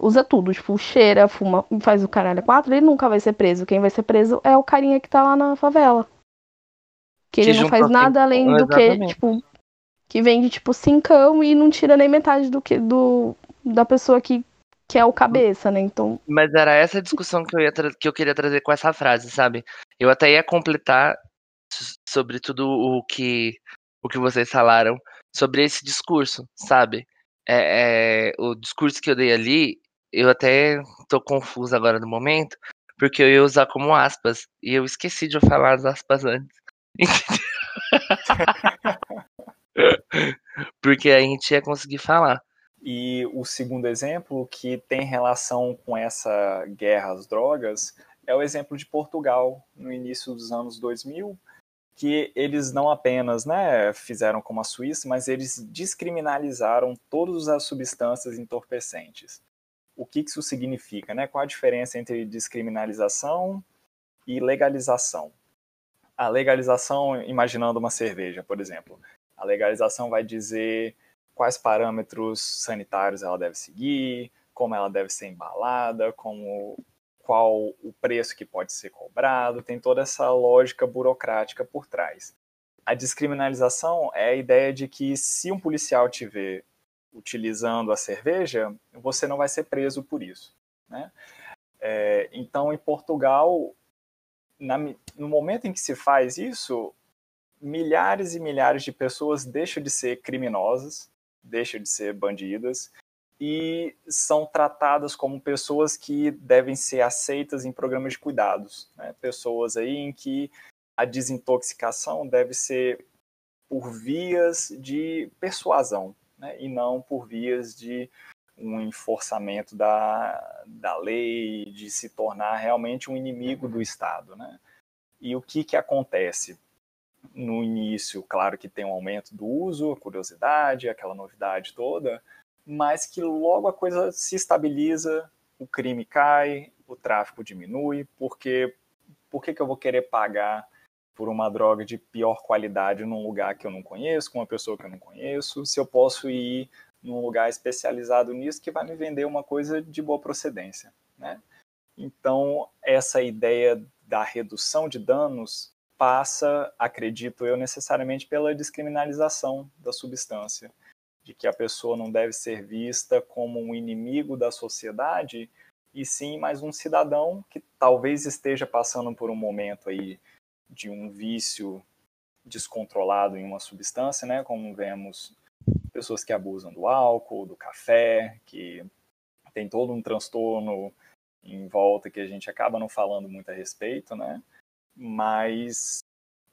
usa tudo, tipo, cheira, fuma, faz o caralho quatro, ele nunca vai ser preso. Quem vai ser preso é o carinha que tá lá na favela. Que ele não faz nada além do que, tipo, que vende, tipo, cincão e não tira nem metade do que do da pessoa que, que é o cabeça, né? Então. Mas era essa discussão que eu, ia que eu queria trazer com essa frase, sabe? Eu até ia completar sobre tudo o que, o que vocês falaram sobre esse discurso, sabe? É, é, o discurso que eu dei ali, eu até tô confuso agora no momento, porque eu ia usar como aspas, e eu esqueci de falar as aspas antes. Porque a gente ia conseguir falar. E o segundo exemplo, que tem relação com essa guerra às drogas, é o exemplo de Portugal, no início dos anos 2000, que eles não apenas né, fizeram como a Suíça, mas eles descriminalizaram todas as substâncias entorpecentes. O que isso significa? Né? Qual a diferença entre descriminalização e legalização? A legalização, imaginando uma cerveja, por exemplo, a legalização vai dizer quais parâmetros sanitários ela deve seguir, como ela deve ser embalada, como qual o preço que pode ser cobrado, tem toda essa lógica burocrática por trás. A descriminalização é a ideia de que se um policial te ver utilizando a cerveja, você não vai ser preso por isso. Né? É, então, em Portugal, na, no momento em que se faz isso, milhares e milhares de pessoas deixam de ser criminosas, deixam de ser bandidas e são tratadas como pessoas que devem ser aceitas em programas de cuidados, né? pessoas aí em que a desintoxicação deve ser por vias de persuasão, né? e não por vias de um enforçamento da, da lei, de se tornar realmente um inimigo do Estado. Né? E o que, que acontece? No início, claro que tem um aumento do uso, a curiosidade, aquela novidade toda, mas que logo a coisa se estabiliza, o crime cai, o tráfico diminui, porque por que, que eu vou querer pagar por uma droga de pior qualidade num lugar que eu não conheço, com uma pessoa que eu não conheço, se eu posso ir num lugar especializado nisso que vai me vender uma coisa de boa procedência, né? Então, essa ideia da redução de danos passa, acredito eu, necessariamente pela descriminalização da substância, de que a pessoa não deve ser vista como um inimigo da sociedade, e sim mais um cidadão que talvez esteja passando por um momento aí de um vício descontrolado em uma substância, né, como vemos pessoas que abusam do álcool, do café, que tem todo um transtorno em volta que a gente acaba não falando muito a respeito, né? Mas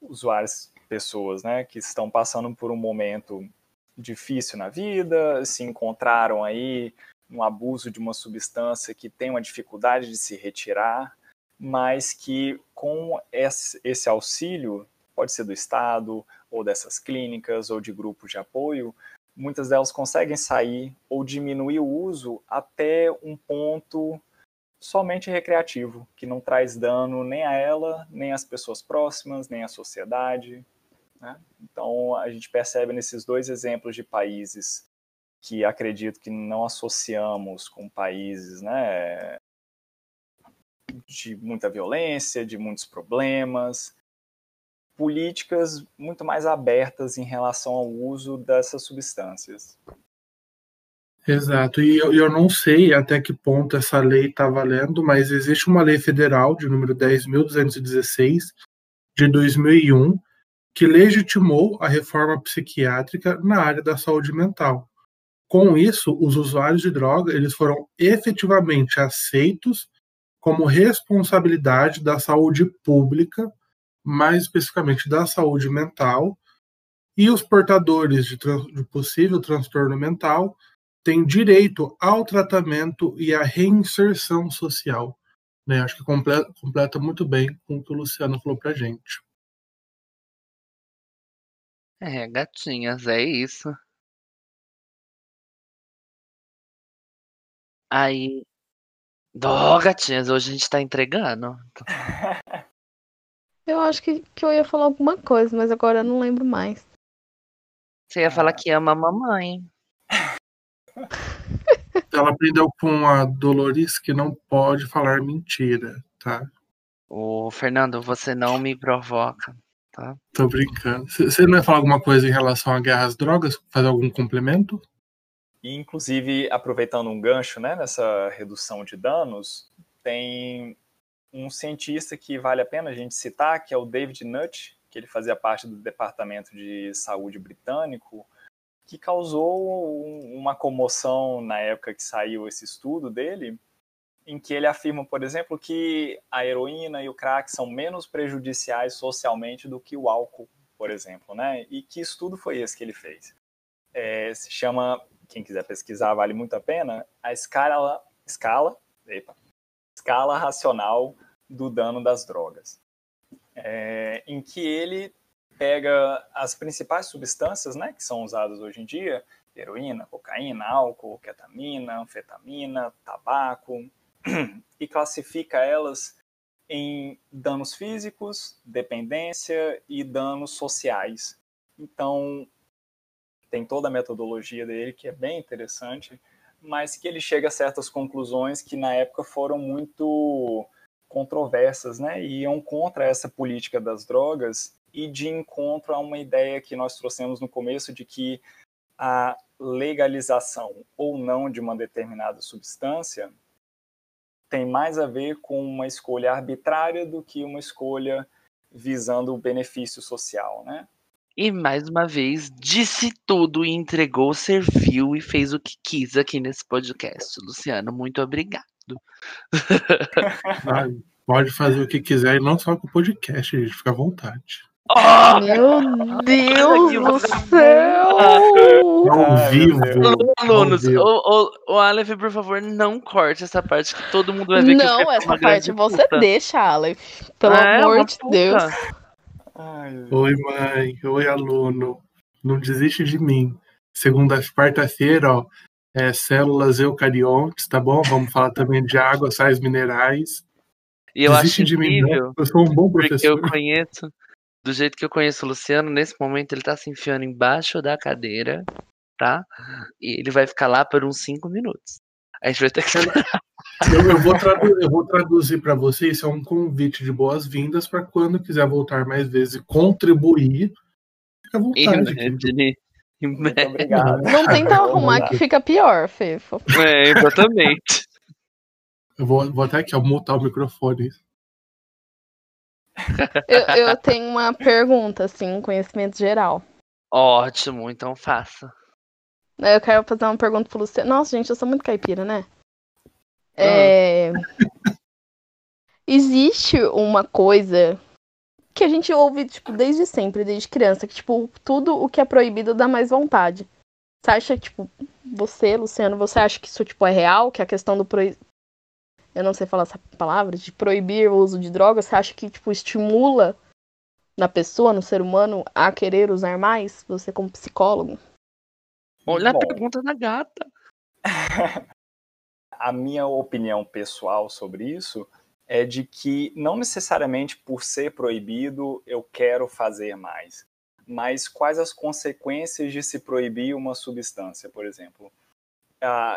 usuários, pessoas, né, que estão passando por um momento difícil na vida, se encontraram aí no abuso de uma substância que tem uma dificuldade de se retirar, mas que com esse auxílio, pode ser do Estado, ou dessas clínicas, ou de grupos de apoio, muitas delas conseguem sair ou diminuir o uso até um ponto somente recreativo, que não traz dano nem a ela, nem às pessoas próximas, nem à sociedade. Né? Então, a gente percebe nesses dois exemplos de países que acredito que não associamos com países né, de muita violência, de muitos problemas, políticas muito mais abertas em relação ao uso dessas substâncias. Exato, e eu, eu não sei até que ponto essa lei está valendo, mas existe uma lei federal de número 10.216 de 2001 que legitimou a reforma psiquiátrica na área da saúde mental. Com isso, os usuários de droga eles foram efetivamente aceitos como responsabilidade da saúde pública, mais especificamente da saúde mental, e os portadores de, de possível transtorno mental têm direito ao tratamento e à reinserção social. Né? Acho que completa, completa muito bem com o que o Luciano falou para gente. É, gatinhas, é isso. Aí, Dó, gatinhas, hoje a gente tá entregando. Eu acho que, que eu ia falar alguma coisa, mas agora eu não lembro mais. Você ia falar que ama a mamãe. Ela aprendeu com a Dolores que não pode falar mentira, tá? Ô, Fernando, você não me provoca, tá? Tô brincando. Você não ia falar alguma coisa em relação à guerra às drogas? Fazer algum complemento? E, inclusive, aproveitando um gancho né, nessa redução de danos, tem um cientista que vale a pena a gente citar, que é o David Nutt, que ele fazia parte do Departamento de Saúde britânico, que causou uma comoção na época que saiu esse estudo dele, em que ele afirma, por exemplo, que a heroína e o crack são menos prejudiciais socialmente do que o álcool, por exemplo, né? E que estudo foi esse que ele fez? É, se chama quem quiser pesquisar vale muito a pena, a escala, escala, epa, escala racional do dano das drogas, é, em que ele pega as principais substâncias né, que são usadas hoje em dia, heroína, cocaína, álcool, ketamina, anfetamina, tabaco, e classifica elas em danos físicos, dependência e danos sociais. Então, tem toda a metodologia dele que é bem interessante, mas que ele chega a certas conclusões que na época foram muito controversas, né? E iam contra essa política das drogas e de encontro a uma ideia que nós trouxemos no começo de que a legalização ou não de uma determinada substância tem mais a ver com uma escolha arbitrária do que uma escolha visando o benefício social, né? E mais uma vez disse tudo e entregou, serviu e fez o que quis aqui nesse podcast. Luciano, muito obrigado. pode fazer o que quiser e não só com o podcast, gente. Fica à vontade. Oh, Meu Deus do céu! Ao vivo. Alunos, o, o, o Aleph, por favor, não corte essa parte que todo mundo vai ver não, que essa parte você puta. deixa, Aleph. Pelo é, amor de puta. Deus. Ai, Oi, mãe. Oi, aluno. Não desiste de mim. Segunda, quarta-feira, ó. É, células eucariontes, tá bom? Vamos falar também de água, sais minerais. E eu Desiste acho de mim, não. incrível, Eu sou um bom porque professor. eu conheço, do jeito que eu conheço o Luciano, nesse momento ele tá se enfiando embaixo da cadeira, tá? E ele vai ficar lá por uns 5 minutos. A gente vai ter que esperar. Eu, eu vou, tradu- eu vou traduzir para você, isso é um convite de boas-vindas para quando quiser voltar mais vezes e contribuir, fica à vontade. aqui. Muito obrigado. Não tenta arrumar que fica pior, Fefo. É, exatamente. Eu vou, vou até aqui mutar o microfone. Eu, eu tenho uma pergunta, assim, um conhecimento geral. Ótimo, então faça. Eu quero fazer uma pergunta pro Luciano. Nossa, gente, eu sou muito caipira, né? É... Existe uma coisa que a gente ouve, tipo, desde sempre, desde criança, que, tipo, tudo o que é proibido dá mais vontade. Você acha, tipo, você, Luciano, você acha que isso, tipo, é real? Que a questão do proib... Eu não sei falar essa palavra, de proibir o uso de drogas, você acha que, tipo, estimula na pessoa, no ser humano, a querer usar mais? Você como psicólogo? Olha Bom. a pergunta da gata. a minha opinião pessoal sobre isso é de que não necessariamente por ser proibido eu quero fazer mais, mas quais as consequências de se proibir uma substância, por exemplo.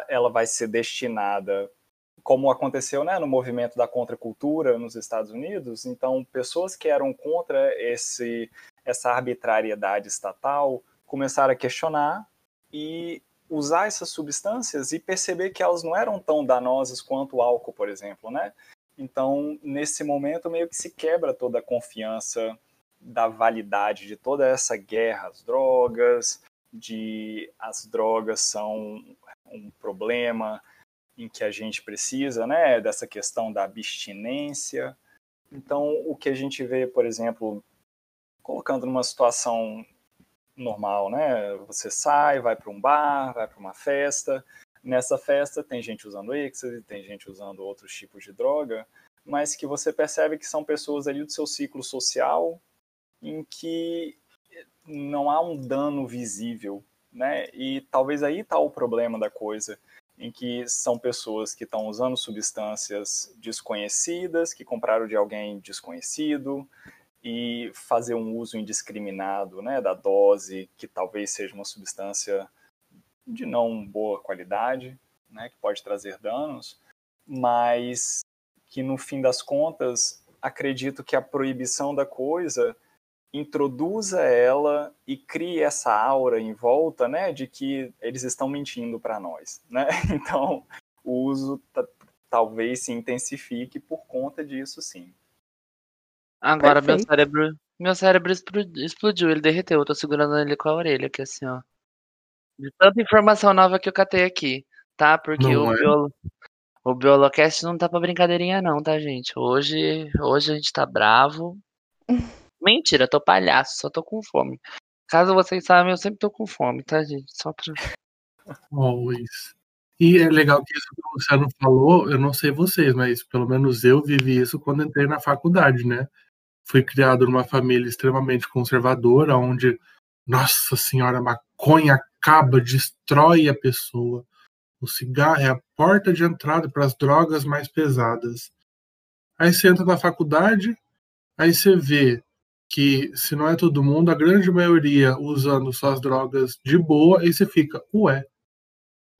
Ela vai ser destinada, como aconteceu né, no movimento da contracultura nos Estados Unidos, então pessoas que eram contra esse, essa arbitrariedade estatal começaram a questionar e usar essas substâncias e perceber que elas não eram tão danosas quanto o álcool, por exemplo, né? Então, nesse momento, meio que se quebra toda a confiança da validade de toda essa guerra às drogas, de as drogas são um problema em que a gente precisa, né, dessa questão da abstinência. Então, o que a gente vê, por exemplo, colocando numa situação normal, né? Você sai, vai para um bar, vai para uma festa. Nessa festa tem gente usando êxtase, tem gente usando outros tipos de droga, mas que você percebe que são pessoas ali do seu ciclo social em que não há um dano visível, né? E talvez aí está o problema da coisa, em que são pessoas que estão usando substâncias desconhecidas, que compraram de alguém desconhecido, e fazer um uso indiscriminado né, da dose, que talvez seja uma substância de não boa qualidade, né, que pode trazer danos, mas que no fim das contas acredito que a proibição da coisa introduza ela e crie essa aura em volta, né, de que eles estão mentindo para nós, né? Então, o uso talvez se intensifique por conta disso, sim. Agora meu Perfeito. cérebro. Meu cérebro explo- explodiu, ele derreteu. Eu tô segurando ele com a orelha aqui, assim, ó. De tanta informação nova que eu catei aqui, tá? Porque Não o, é? biolo... o Biolocast não tá pra brincadeirinha, não, tá, gente? Hoje, hoje a gente tá bravo. Mentira, tô palhaço, só tô com fome. Caso vocês saibam, eu sempre tô com fome, tá, gente? Só pra. Always. E é legal que isso que o Luciano falou, eu não sei vocês, mas pelo menos eu vivi isso quando entrei na faculdade, né? Fui criado numa família extremamente conservadora, onde, nossa senhora, a maconha acaba, destrói a pessoa. O cigarro é a porta de entrada para as drogas mais pesadas. Aí você entra na faculdade, aí você vê que se não é todo mundo, a grande maioria usando só as drogas de boa, aí você fica, ué,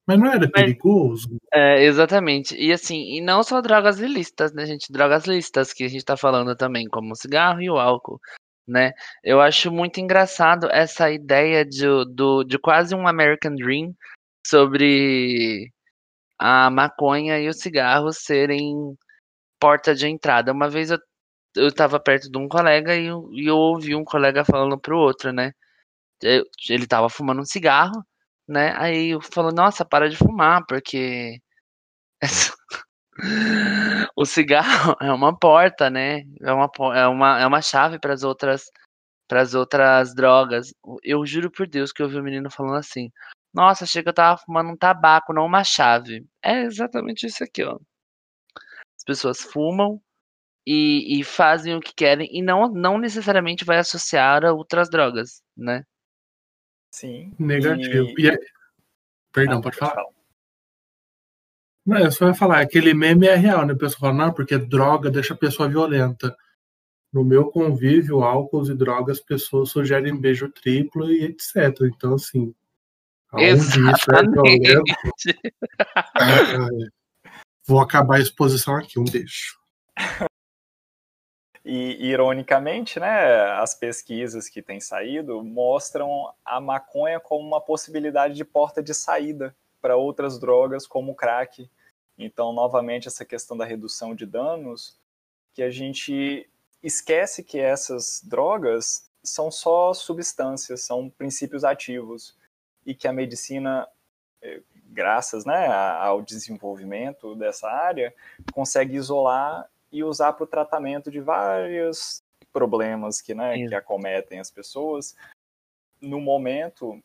mas não era perigoso? É, exatamente. E assim, e não só drogas ilícitas, né, gente? Drogas lícitas que a gente tá falando também, como o cigarro e o álcool, né? Eu acho muito engraçado essa ideia de, do, de quase um American Dream sobre a maconha e o cigarro serem porta de entrada. Uma vez eu, eu tava perto de um colega e eu, e eu ouvi um colega falando pro outro, né? Eu- Ele tava fumando um cigarro, né? Aí eu falo, nossa, para de fumar, porque o cigarro é uma porta, né? É uma, é uma, é uma chave para as outras para as outras drogas. Eu juro por Deus que eu ouvi o menino falando assim: "Nossa, achei que eu tava fumando um tabaco, não uma chave". É exatamente isso aqui, ó. As pessoas fumam e, e fazem o que querem e não não necessariamente vai associar a outras drogas, né? Sim. Negativo. E- E é- Perdão, Ah, pode falar. Não, eu só ia falar, aquele meme é real, né? O pessoal fala, não, porque droga deixa a pessoa violenta. No meu convívio, álcool e drogas, pessoas sugerem beijo triplo e etc. Então, assim, aonde isso é violento... Vou acabar a exposição aqui, um beijo. E, ironicamente, né, as pesquisas que têm saído mostram a maconha como uma possibilidade de porta de saída para outras drogas, como o crack. Então, novamente, essa questão da redução de danos, que a gente esquece que essas drogas são só substâncias, são princípios ativos, e que a medicina, eh, graças né, ao desenvolvimento dessa área, consegue isolar e usar para o tratamento de vários problemas que, né, que acometem as pessoas. No momento,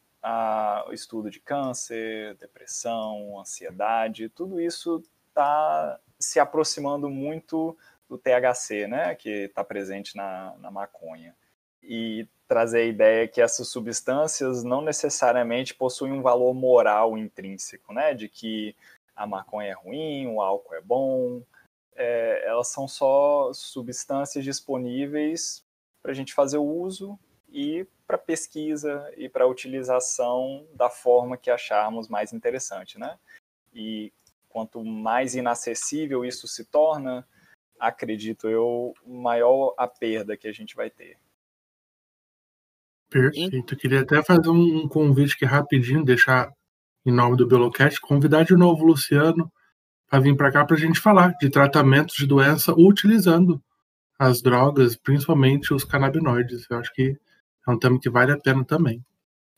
o estudo de câncer, depressão, ansiedade, tudo isso está se aproximando muito do THC, né, que está presente na, na maconha. E trazer a ideia que essas substâncias não necessariamente possuem um valor moral intrínseco, né, de que a maconha é ruim, o álcool é bom, é, elas são só substâncias disponíveis para a gente fazer o uso e para pesquisa e para utilização da forma que acharmos mais interessante, né? E quanto mais inacessível isso se torna, acredito eu, maior a perda que a gente vai ter. Perfeito. Eu queria até fazer um convite aqui rapidinho, deixar em nome do Belocast, convidar de novo o Luciano para vir para cá para a gente falar de tratamentos de doença utilizando as drogas, principalmente os canabinoides. Eu acho que é um tema que vale a pena também.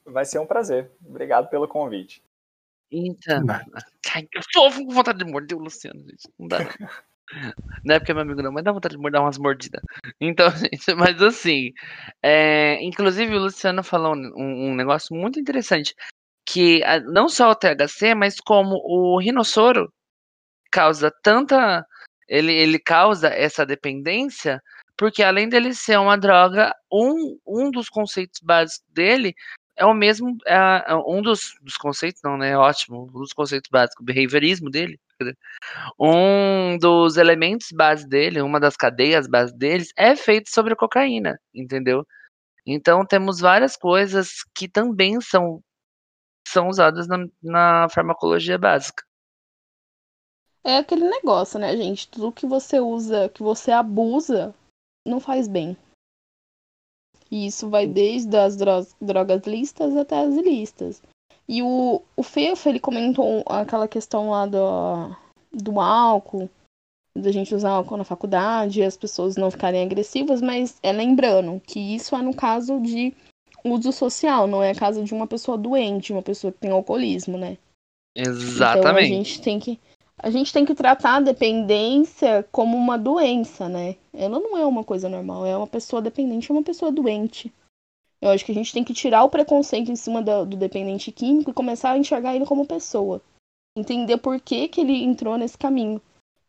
Vai ser um prazer. Obrigado pelo convite. Então, ai, eu tô com vontade de morder o Luciano, gente. Não dá. Não é porque é meu amigo não, mas dá vontade de morder umas mordidas. Então, gente, mas assim, é, inclusive o Luciano falou um, um negócio muito interessante, que não só o THC, mas como o rinossoro causa tanta. Ele, ele causa essa dependência, porque além dele ser uma droga, um, um dos conceitos básicos dele é o mesmo. É, é um dos, dos conceitos, não, né? Ótimo. Um dos conceitos básicos, o behaviorismo dele. Um dos elementos base dele, uma das cadeias base deles, é feito sobre a cocaína, entendeu? Então temos várias coisas que também são, são usadas na, na farmacologia básica é aquele negócio, né, gente? Tudo que você usa, que você abusa, não faz bem. E isso vai desde as drogas listas até as ilícitas. E o, o Fefo, ele comentou aquela questão lá do, do álcool, da gente usar álcool na faculdade, as pessoas não ficarem agressivas, mas é lembrando que isso é no caso de uso social, não é caso de uma pessoa doente, uma pessoa que tem alcoolismo, né? Exatamente. Então a gente tem que a gente tem que tratar a dependência como uma doença, né? Ela não é uma coisa normal, é uma pessoa dependente, é uma pessoa doente. Eu acho que a gente tem que tirar o preconceito em cima do, do dependente químico e começar a enxergar ele como pessoa. Entender por que, que ele entrou nesse caminho.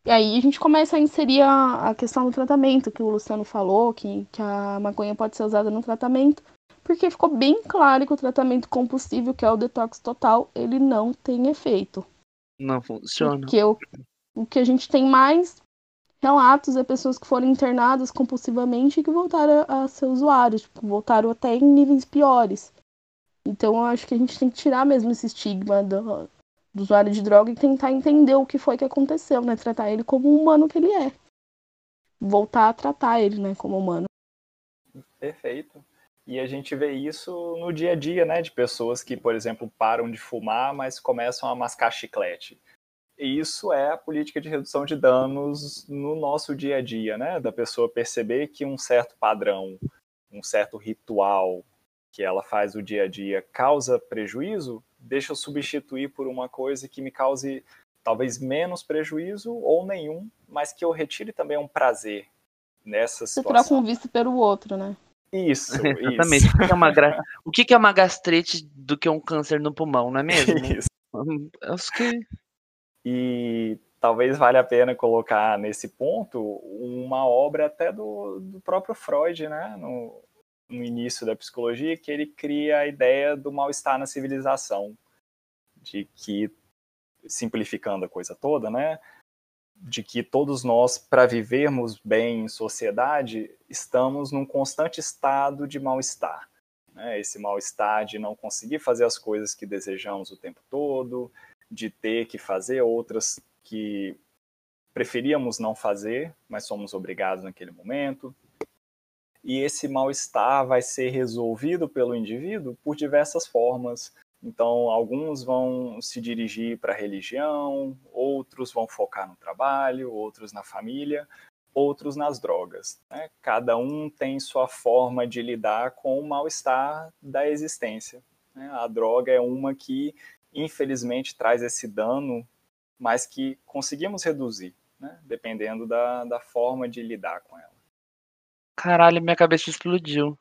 E aí a gente começa a inserir a, a questão do tratamento, que o Luciano falou, que, que a maconha pode ser usada no tratamento, porque ficou bem claro que o tratamento compulsivo, que é o detox total, ele não tem efeito. Não funciona. Porque o, o que a gente tem mais relatos é pessoas que foram internadas compulsivamente e que voltaram a ser usuários, tipo, voltaram até em níveis piores. Então eu acho que a gente tem que tirar mesmo esse estigma do, do usuário de droga e tentar entender o que foi que aconteceu, né? Tratar ele como o humano que ele é. Voltar a tratar ele, né, como humano. Perfeito. E a gente vê isso no dia a dia, né? De pessoas que, por exemplo, param de fumar, mas começam a mascar chiclete. E isso é a política de redução de danos no nosso dia a dia, né? Da pessoa perceber que um certo padrão, um certo ritual que ela faz o dia a dia causa prejuízo, deixa eu substituir por uma coisa que me cause talvez menos prejuízo ou nenhum, mas que eu retire também um prazer nessa situação. Você troca um vício pelo outro, né? Isso, Exatamente. isso. O, que é uma gra... o que é uma gastrite do que um câncer no pulmão, não é mesmo? Isso. Acho que... E talvez valha a pena colocar nesse ponto uma obra até do, do próprio Freud, né? No, no início da psicologia, que ele cria a ideia do mal-estar na civilização, de que simplificando a coisa toda, né? De que todos nós, para vivermos bem em sociedade, estamos num constante estado de mal-estar. Né? Esse mal-estar de não conseguir fazer as coisas que desejamos o tempo todo, de ter que fazer outras que preferíamos não fazer, mas somos obrigados naquele momento. E esse mal-estar vai ser resolvido pelo indivíduo por diversas formas. Então, alguns vão se dirigir para a religião, outros vão focar no trabalho, outros na família, outros nas drogas. Né? Cada um tem sua forma de lidar com o mal-estar da existência. Né? A droga é uma que, infelizmente, traz esse dano, mas que conseguimos reduzir, né? dependendo da, da forma de lidar com ela. Caralho, minha cabeça explodiu.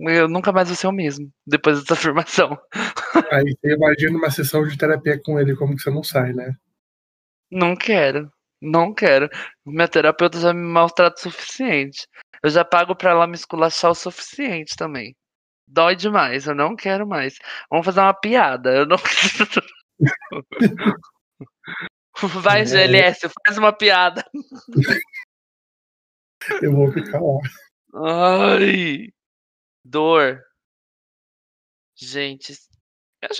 Eu nunca mais vou ser o mesmo, depois dessa afirmação. Aí você imagina uma sessão de terapia com ele, como que você não sai, né? Não quero. Não quero. Minha terapeuta já me maltrata o suficiente. Eu já pago pra ela me esculachar o suficiente também. Dói demais, eu não quero mais. Vamos fazer uma piada. Eu não Vai, é. GLS, faz uma piada. Eu vou ficar lá. Ai, dor. Gente,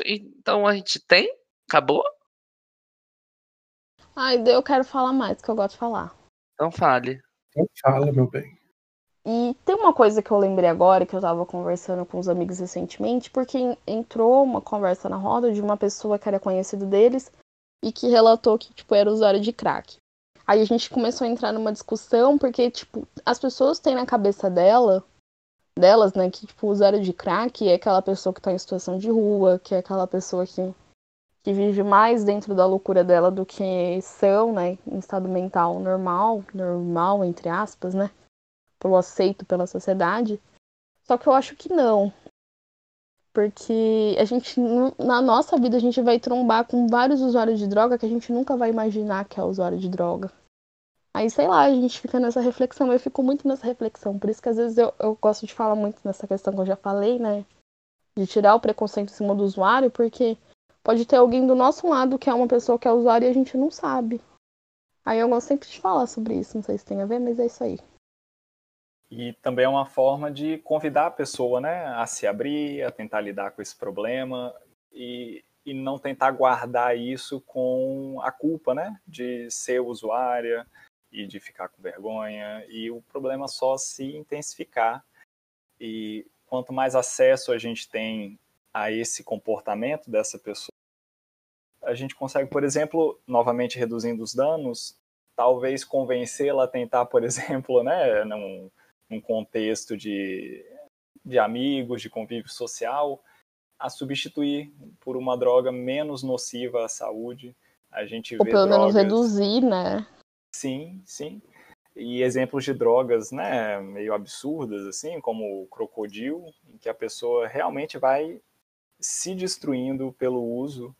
então a gente tem? Acabou? Ai, eu quero falar mais, que eu gosto de falar. Então fale. Então fala, meu bem. E tem uma coisa que eu lembrei agora, que eu tava conversando com os amigos recentemente, porque entrou uma conversa na roda de uma pessoa que era conhecida deles e que relatou que, tipo, era usuário de crack. Aí a gente começou a entrar numa discussão, porque, tipo, as pessoas têm na cabeça dela, delas, né, que, tipo, o usuário de crack é aquela pessoa que tá em situação de rua, que é aquela pessoa que que vive mais dentro da loucura dela do que são, né, em estado mental normal, normal entre aspas, né, pelo aceito pela sociedade. Só que eu acho que não. Porque a gente, na nossa vida, a gente vai trombar com vários usuários de droga que a gente nunca vai imaginar que é usuário de droga. Aí, sei lá, a gente fica nessa reflexão. Eu fico muito nessa reflexão. Por isso que às vezes eu, eu gosto de falar muito nessa questão que eu já falei, né? De tirar o preconceito em cima do usuário, porque Pode ter alguém do nosso lado que é uma pessoa que é usuária e a gente não sabe. Aí eu gosto sempre de falar sobre isso, não sei se tem a ver, mas é isso aí. E também é uma forma de convidar a pessoa né, a se abrir, a tentar lidar com esse problema e, e não tentar guardar isso com a culpa né, de ser usuária e de ficar com vergonha e o problema só se intensificar. E quanto mais acesso a gente tem a esse comportamento dessa pessoa, a gente consegue, por exemplo, novamente reduzindo os danos, talvez convencê-la a tentar, por exemplo, né, num, num contexto de, de amigos, de convívio social, a substituir por uma droga menos nociva à saúde. A gente Ou vê pelo drogas... menos reduzir, né? Sim, sim. E exemplos de drogas, né, meio absurdas, assim, como o crocodilo, em que a pessoa realmente vai se destruindo pelo uso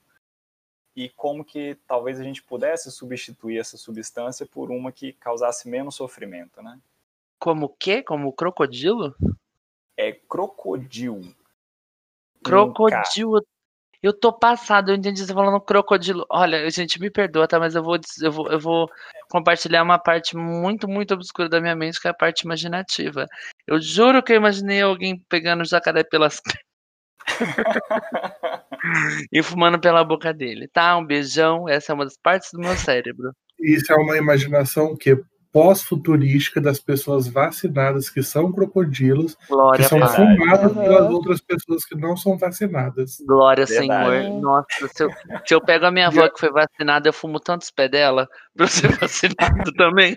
e como que talvez a gente pudesse substituir essa substância por uma que causasse menos sofrimento, né? Como o quê? Como o crocodilo? É crocodilo. Crocodilo. Eu tô passado, eu entendi você falando crocodilo. Olha, gente, me perdoa, tá? Mas eu vou, eu vou, eu vou compartilhar uma parte muito, muito obscura da minha mente, que é a parte imaginativa. Eu juro que eu imaginei alguém pegando o jacaré pelas e fumando pela boca dele, tá? Um beijão. Essa é uma das partes do meu cérebro. Isso é uma imaginação que pós-futurística das pessoas vacinadas que são crocodilos, Glória que são fumadas uhum. pelas outras pessoas que não são vacinadas. Glória, Verdade. Senhor. Nossa, se eu, se eu pego a minha avó que foi vacinada, eu fumo tantos pés dela pra eu ser vacinado também.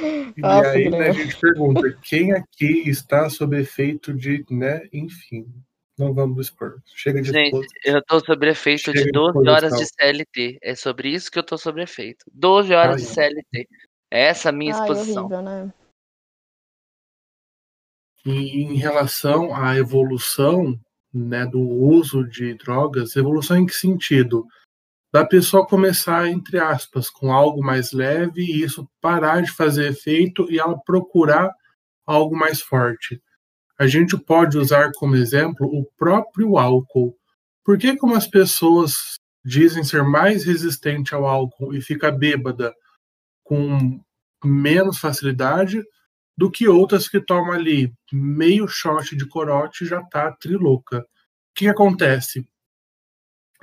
E aí, né, a gente pergunta, quem aqui está sob efeito de, né, enfim, não vamos expor. Chega de Gente, eu tô sobre efeito Chega de 12 de horas de CLT. É sobre isso que eu tô sobre efeito. 12 horas Ai. de CLT. É essa a minha Ai, exposição. Horrível, né? E em relação à evolução né, do uso de drogas, evolução em que sentido? Da pessoa começar, entre aspas, com algo mais leve e isso parar de fazer efeito e ela procurar algo mais forte. A gente pode usar como exemplo o próprio álcool. Por que como as pessoas dizem ser mais resistente ao álcool e fica bêbada com menos facilidade do que outras que tomam ali meio shot de corote e já tá trilouca. O que acontece?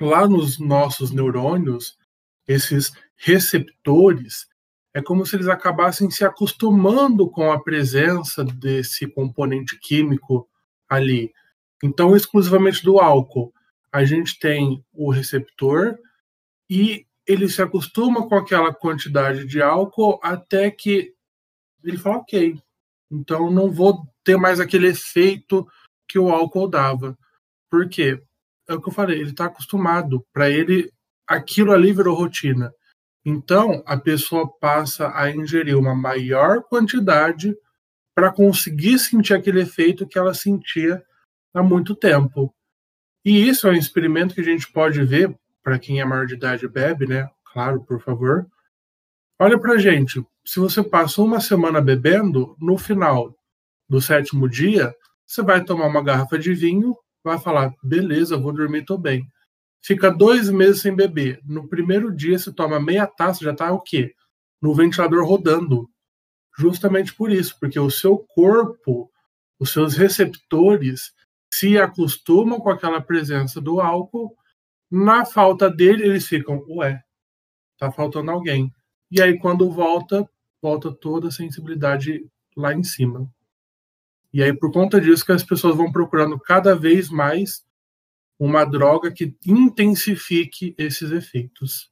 Lá nos nossos neurônios, esses receptores, é como se eles acabassem se acostumando com a presença desse componente químico ali. Então, exclusivamente do álcool, a gente tem o receptor e ele se acostuma com aquela quantidade de álcool até que ele fala, ok, então não vou ter mais aquele efeito que o álcool dava. Por quê? É o que eu falei, ele está acostumado. Para ele, aquilo ali virou rotina. Então, a pessoa passa a ingerir uma maior quantidade para conseguir sentir aquele efeito que ela sentia há muito tempo. E isso é um experimento que a gente pode ver para quem é maior de idade e bebe, né? Claro, por favor. Olha para gente, se você passa uma semana bebendo, no final do sétimo dia, você vai tomar uma garrafa de vinho, vai falar, beleza, vou dormir, tô bem. Fica dois meses sem beber. No primeiro dia, você toma meia taça, já tá o quê? No ventilador rodando. Justamente por isso, porque o seu corpo, os seus receptores, se acostumam com aquela presença do álcool. Na falta dele, eles ficam, ué, tá faltando alguém. E aí, quando volta, volta toda a sensibilidade lá em cima. E aí, por conta disso, que as pessoas vão procurando cada vez mais uma droga que intensifique esses efeitos.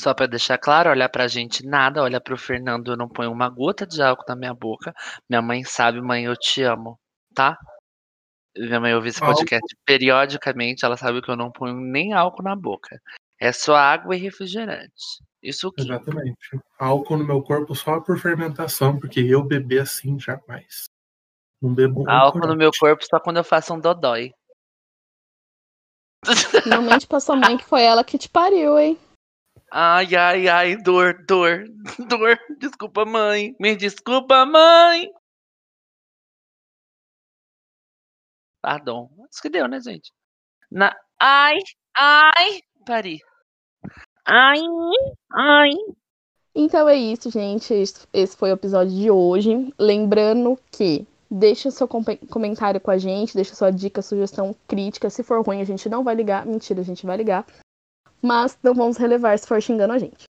Só para deixar claro, olhar pra gente nada, olha pro Fernando, eu não ponho uma gota de álcool na minha boca. Minha mãe sabe, mãe, eu te amo, tá? Minha mãe ouve esse podcast álcool. periodicamente, ela sabe que eu não ponho nem álcool na boca. É só água e refrigerante. Isso que. Exatamente. Álcool no meu corpo só por fermentação, porque eu beber assim jamais. Não bebo um Álcool corante. no meu corpo só quando eu faço um dodói. Finalmente pra sua mãe que foi ela que te pariu, hein? Ai, ai, ai, dor, dor, dor. Desculpa, mãe. Me desculpa, mãe. Pardon. Isso que deu, né, gente? Na... Ai, ai, pari. Ai, ai. Então é isso, gente. Esse foi o episódio de hoje. Lembrando que deixa seu comentário com a gente, deixa sua dica, sugestão, crítica. Se for ruim, a gente não vai ligar. Mentira, a gente vai ligar. Mas não vamos relevar se for xingando a gente.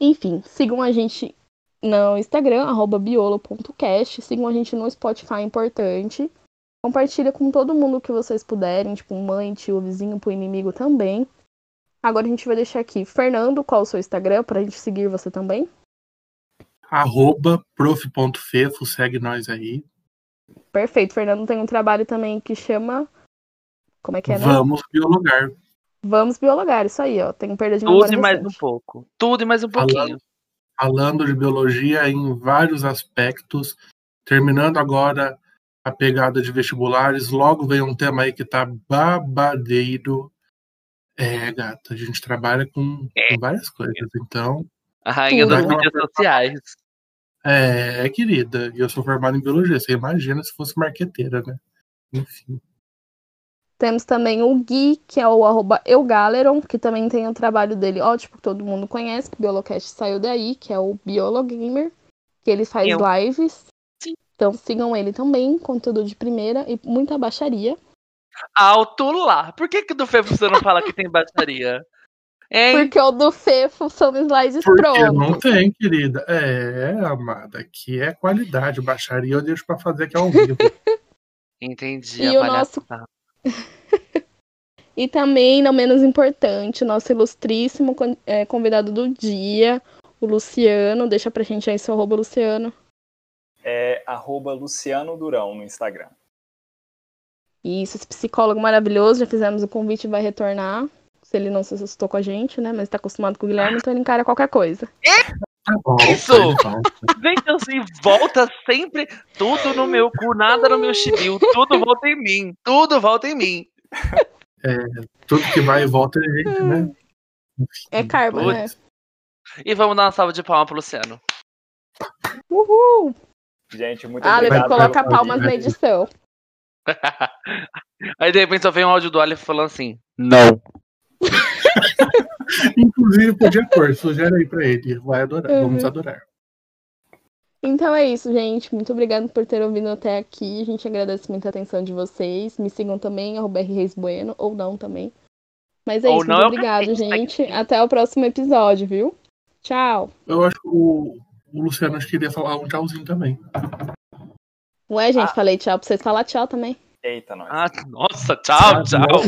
Enfim, sigam a gente no Instagram, biolo.cast. Sigam a gente no Spotify, importante. Compartilha com todo mundo que vocês puderem, tipo mãe, tio, vizinho, pro inimigo também. Agora a gente vai deixar aqui. Fernando, qual o seu Instagram pra gente seguir você também? Arroba prof.fefo, segue nós aí. Perfeito. Fernando tem um trabalho também que chama. Como é que é, né? Vamos biologar. Vamos biologar, isso aí, ó. Tem perda de Tudo e mais recente. um pouco. Tudo e mais um pouquinho. Falando, falando de biologia em vários aspectos. Terminando agora a pegada de vestibulares. Logo vem um tema aí que tá babadeiro é, gata, a gente trabalha com, é. com várias coisas, então. A rainha das mídias sociais. É, é, querida, eu sou formado em biologia, você imagina se fosse marqueteira, né? Enfim. Temos também o Gui, que é o arroba eugaleron, que também tem o trabalho dele ótimo, que todo mundo conhece, que o Biolocast saiu daí, que é o Biologamer, que ele faz eu. lives. Sim. Então sigam ele também, conteúdo de primeira e muita baixaria. Alto lá. Por que, que do Fefo você não fala que tem baixaria? Hein? Porque o do Fefo são slides Porque prontos. não tem, querida. É, amada, aqui é qualidade. Baixaria eu deixo pra fazer aqui ao vivo. Entendi. E o nosso... e também, não menos importante, o nosso ilustríssimo é, convidado do dia, o Luciano. Deixa pra gente aí seu arroba, Luciano. É arroba Luciano Durão no Instagram. Isso, esse psicólogo maravilhoso, já fizemos o convite e vai retornar. Se ele não se assustou com a gente, né? Mas tá acostumado com o Guilherme, então ele encara qualquer coisa. Isso! Gente, assim, volta sempre tudo no meu cu, nada no meu chibio, tudo volta em mim, tudo volta em mim. É, tudo que vai e volta é gente, né? É karma, né? E vamos dar uma salva de palmas pro Luciano. Uhul! Gente, muito ah, obrigado. Ah, coloca palmas na edição. Aí de repente só vem um áudio do Aleph falando assim: Não. Inclusive, podia pôr, sugere aí pra ele. Vai adorar, uhum. vamos adorar. Então é isso, gente. Muito obrigada por ter ouvido até aqui. A gente agradece muito a atenção de vocês. Me sigam também, Reis Bueno, ou não também. Mas é ou isso, muito obrigado, gente. Até o próximo episódio, viu? Tchau. Eu acho que o, o Luciano acho que queria falar um tchauzinho também. Ué, gente, ah. falei tchau pra vocês falar tchau também. Eita, nós. Ah, nossa, tchau, tchau.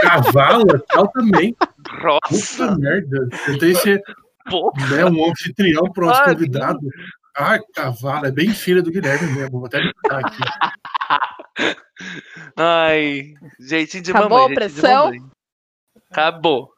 Cavala, tchau também. Nossa. Puta merda. Tentei ser né, um anfitrião pro nosso convidado. Ah, cavalo, é bem filha do Guilherme mesmo. Vou até botar aqui. Ai, gente de Acabou mamãe. a pressão? Acabou.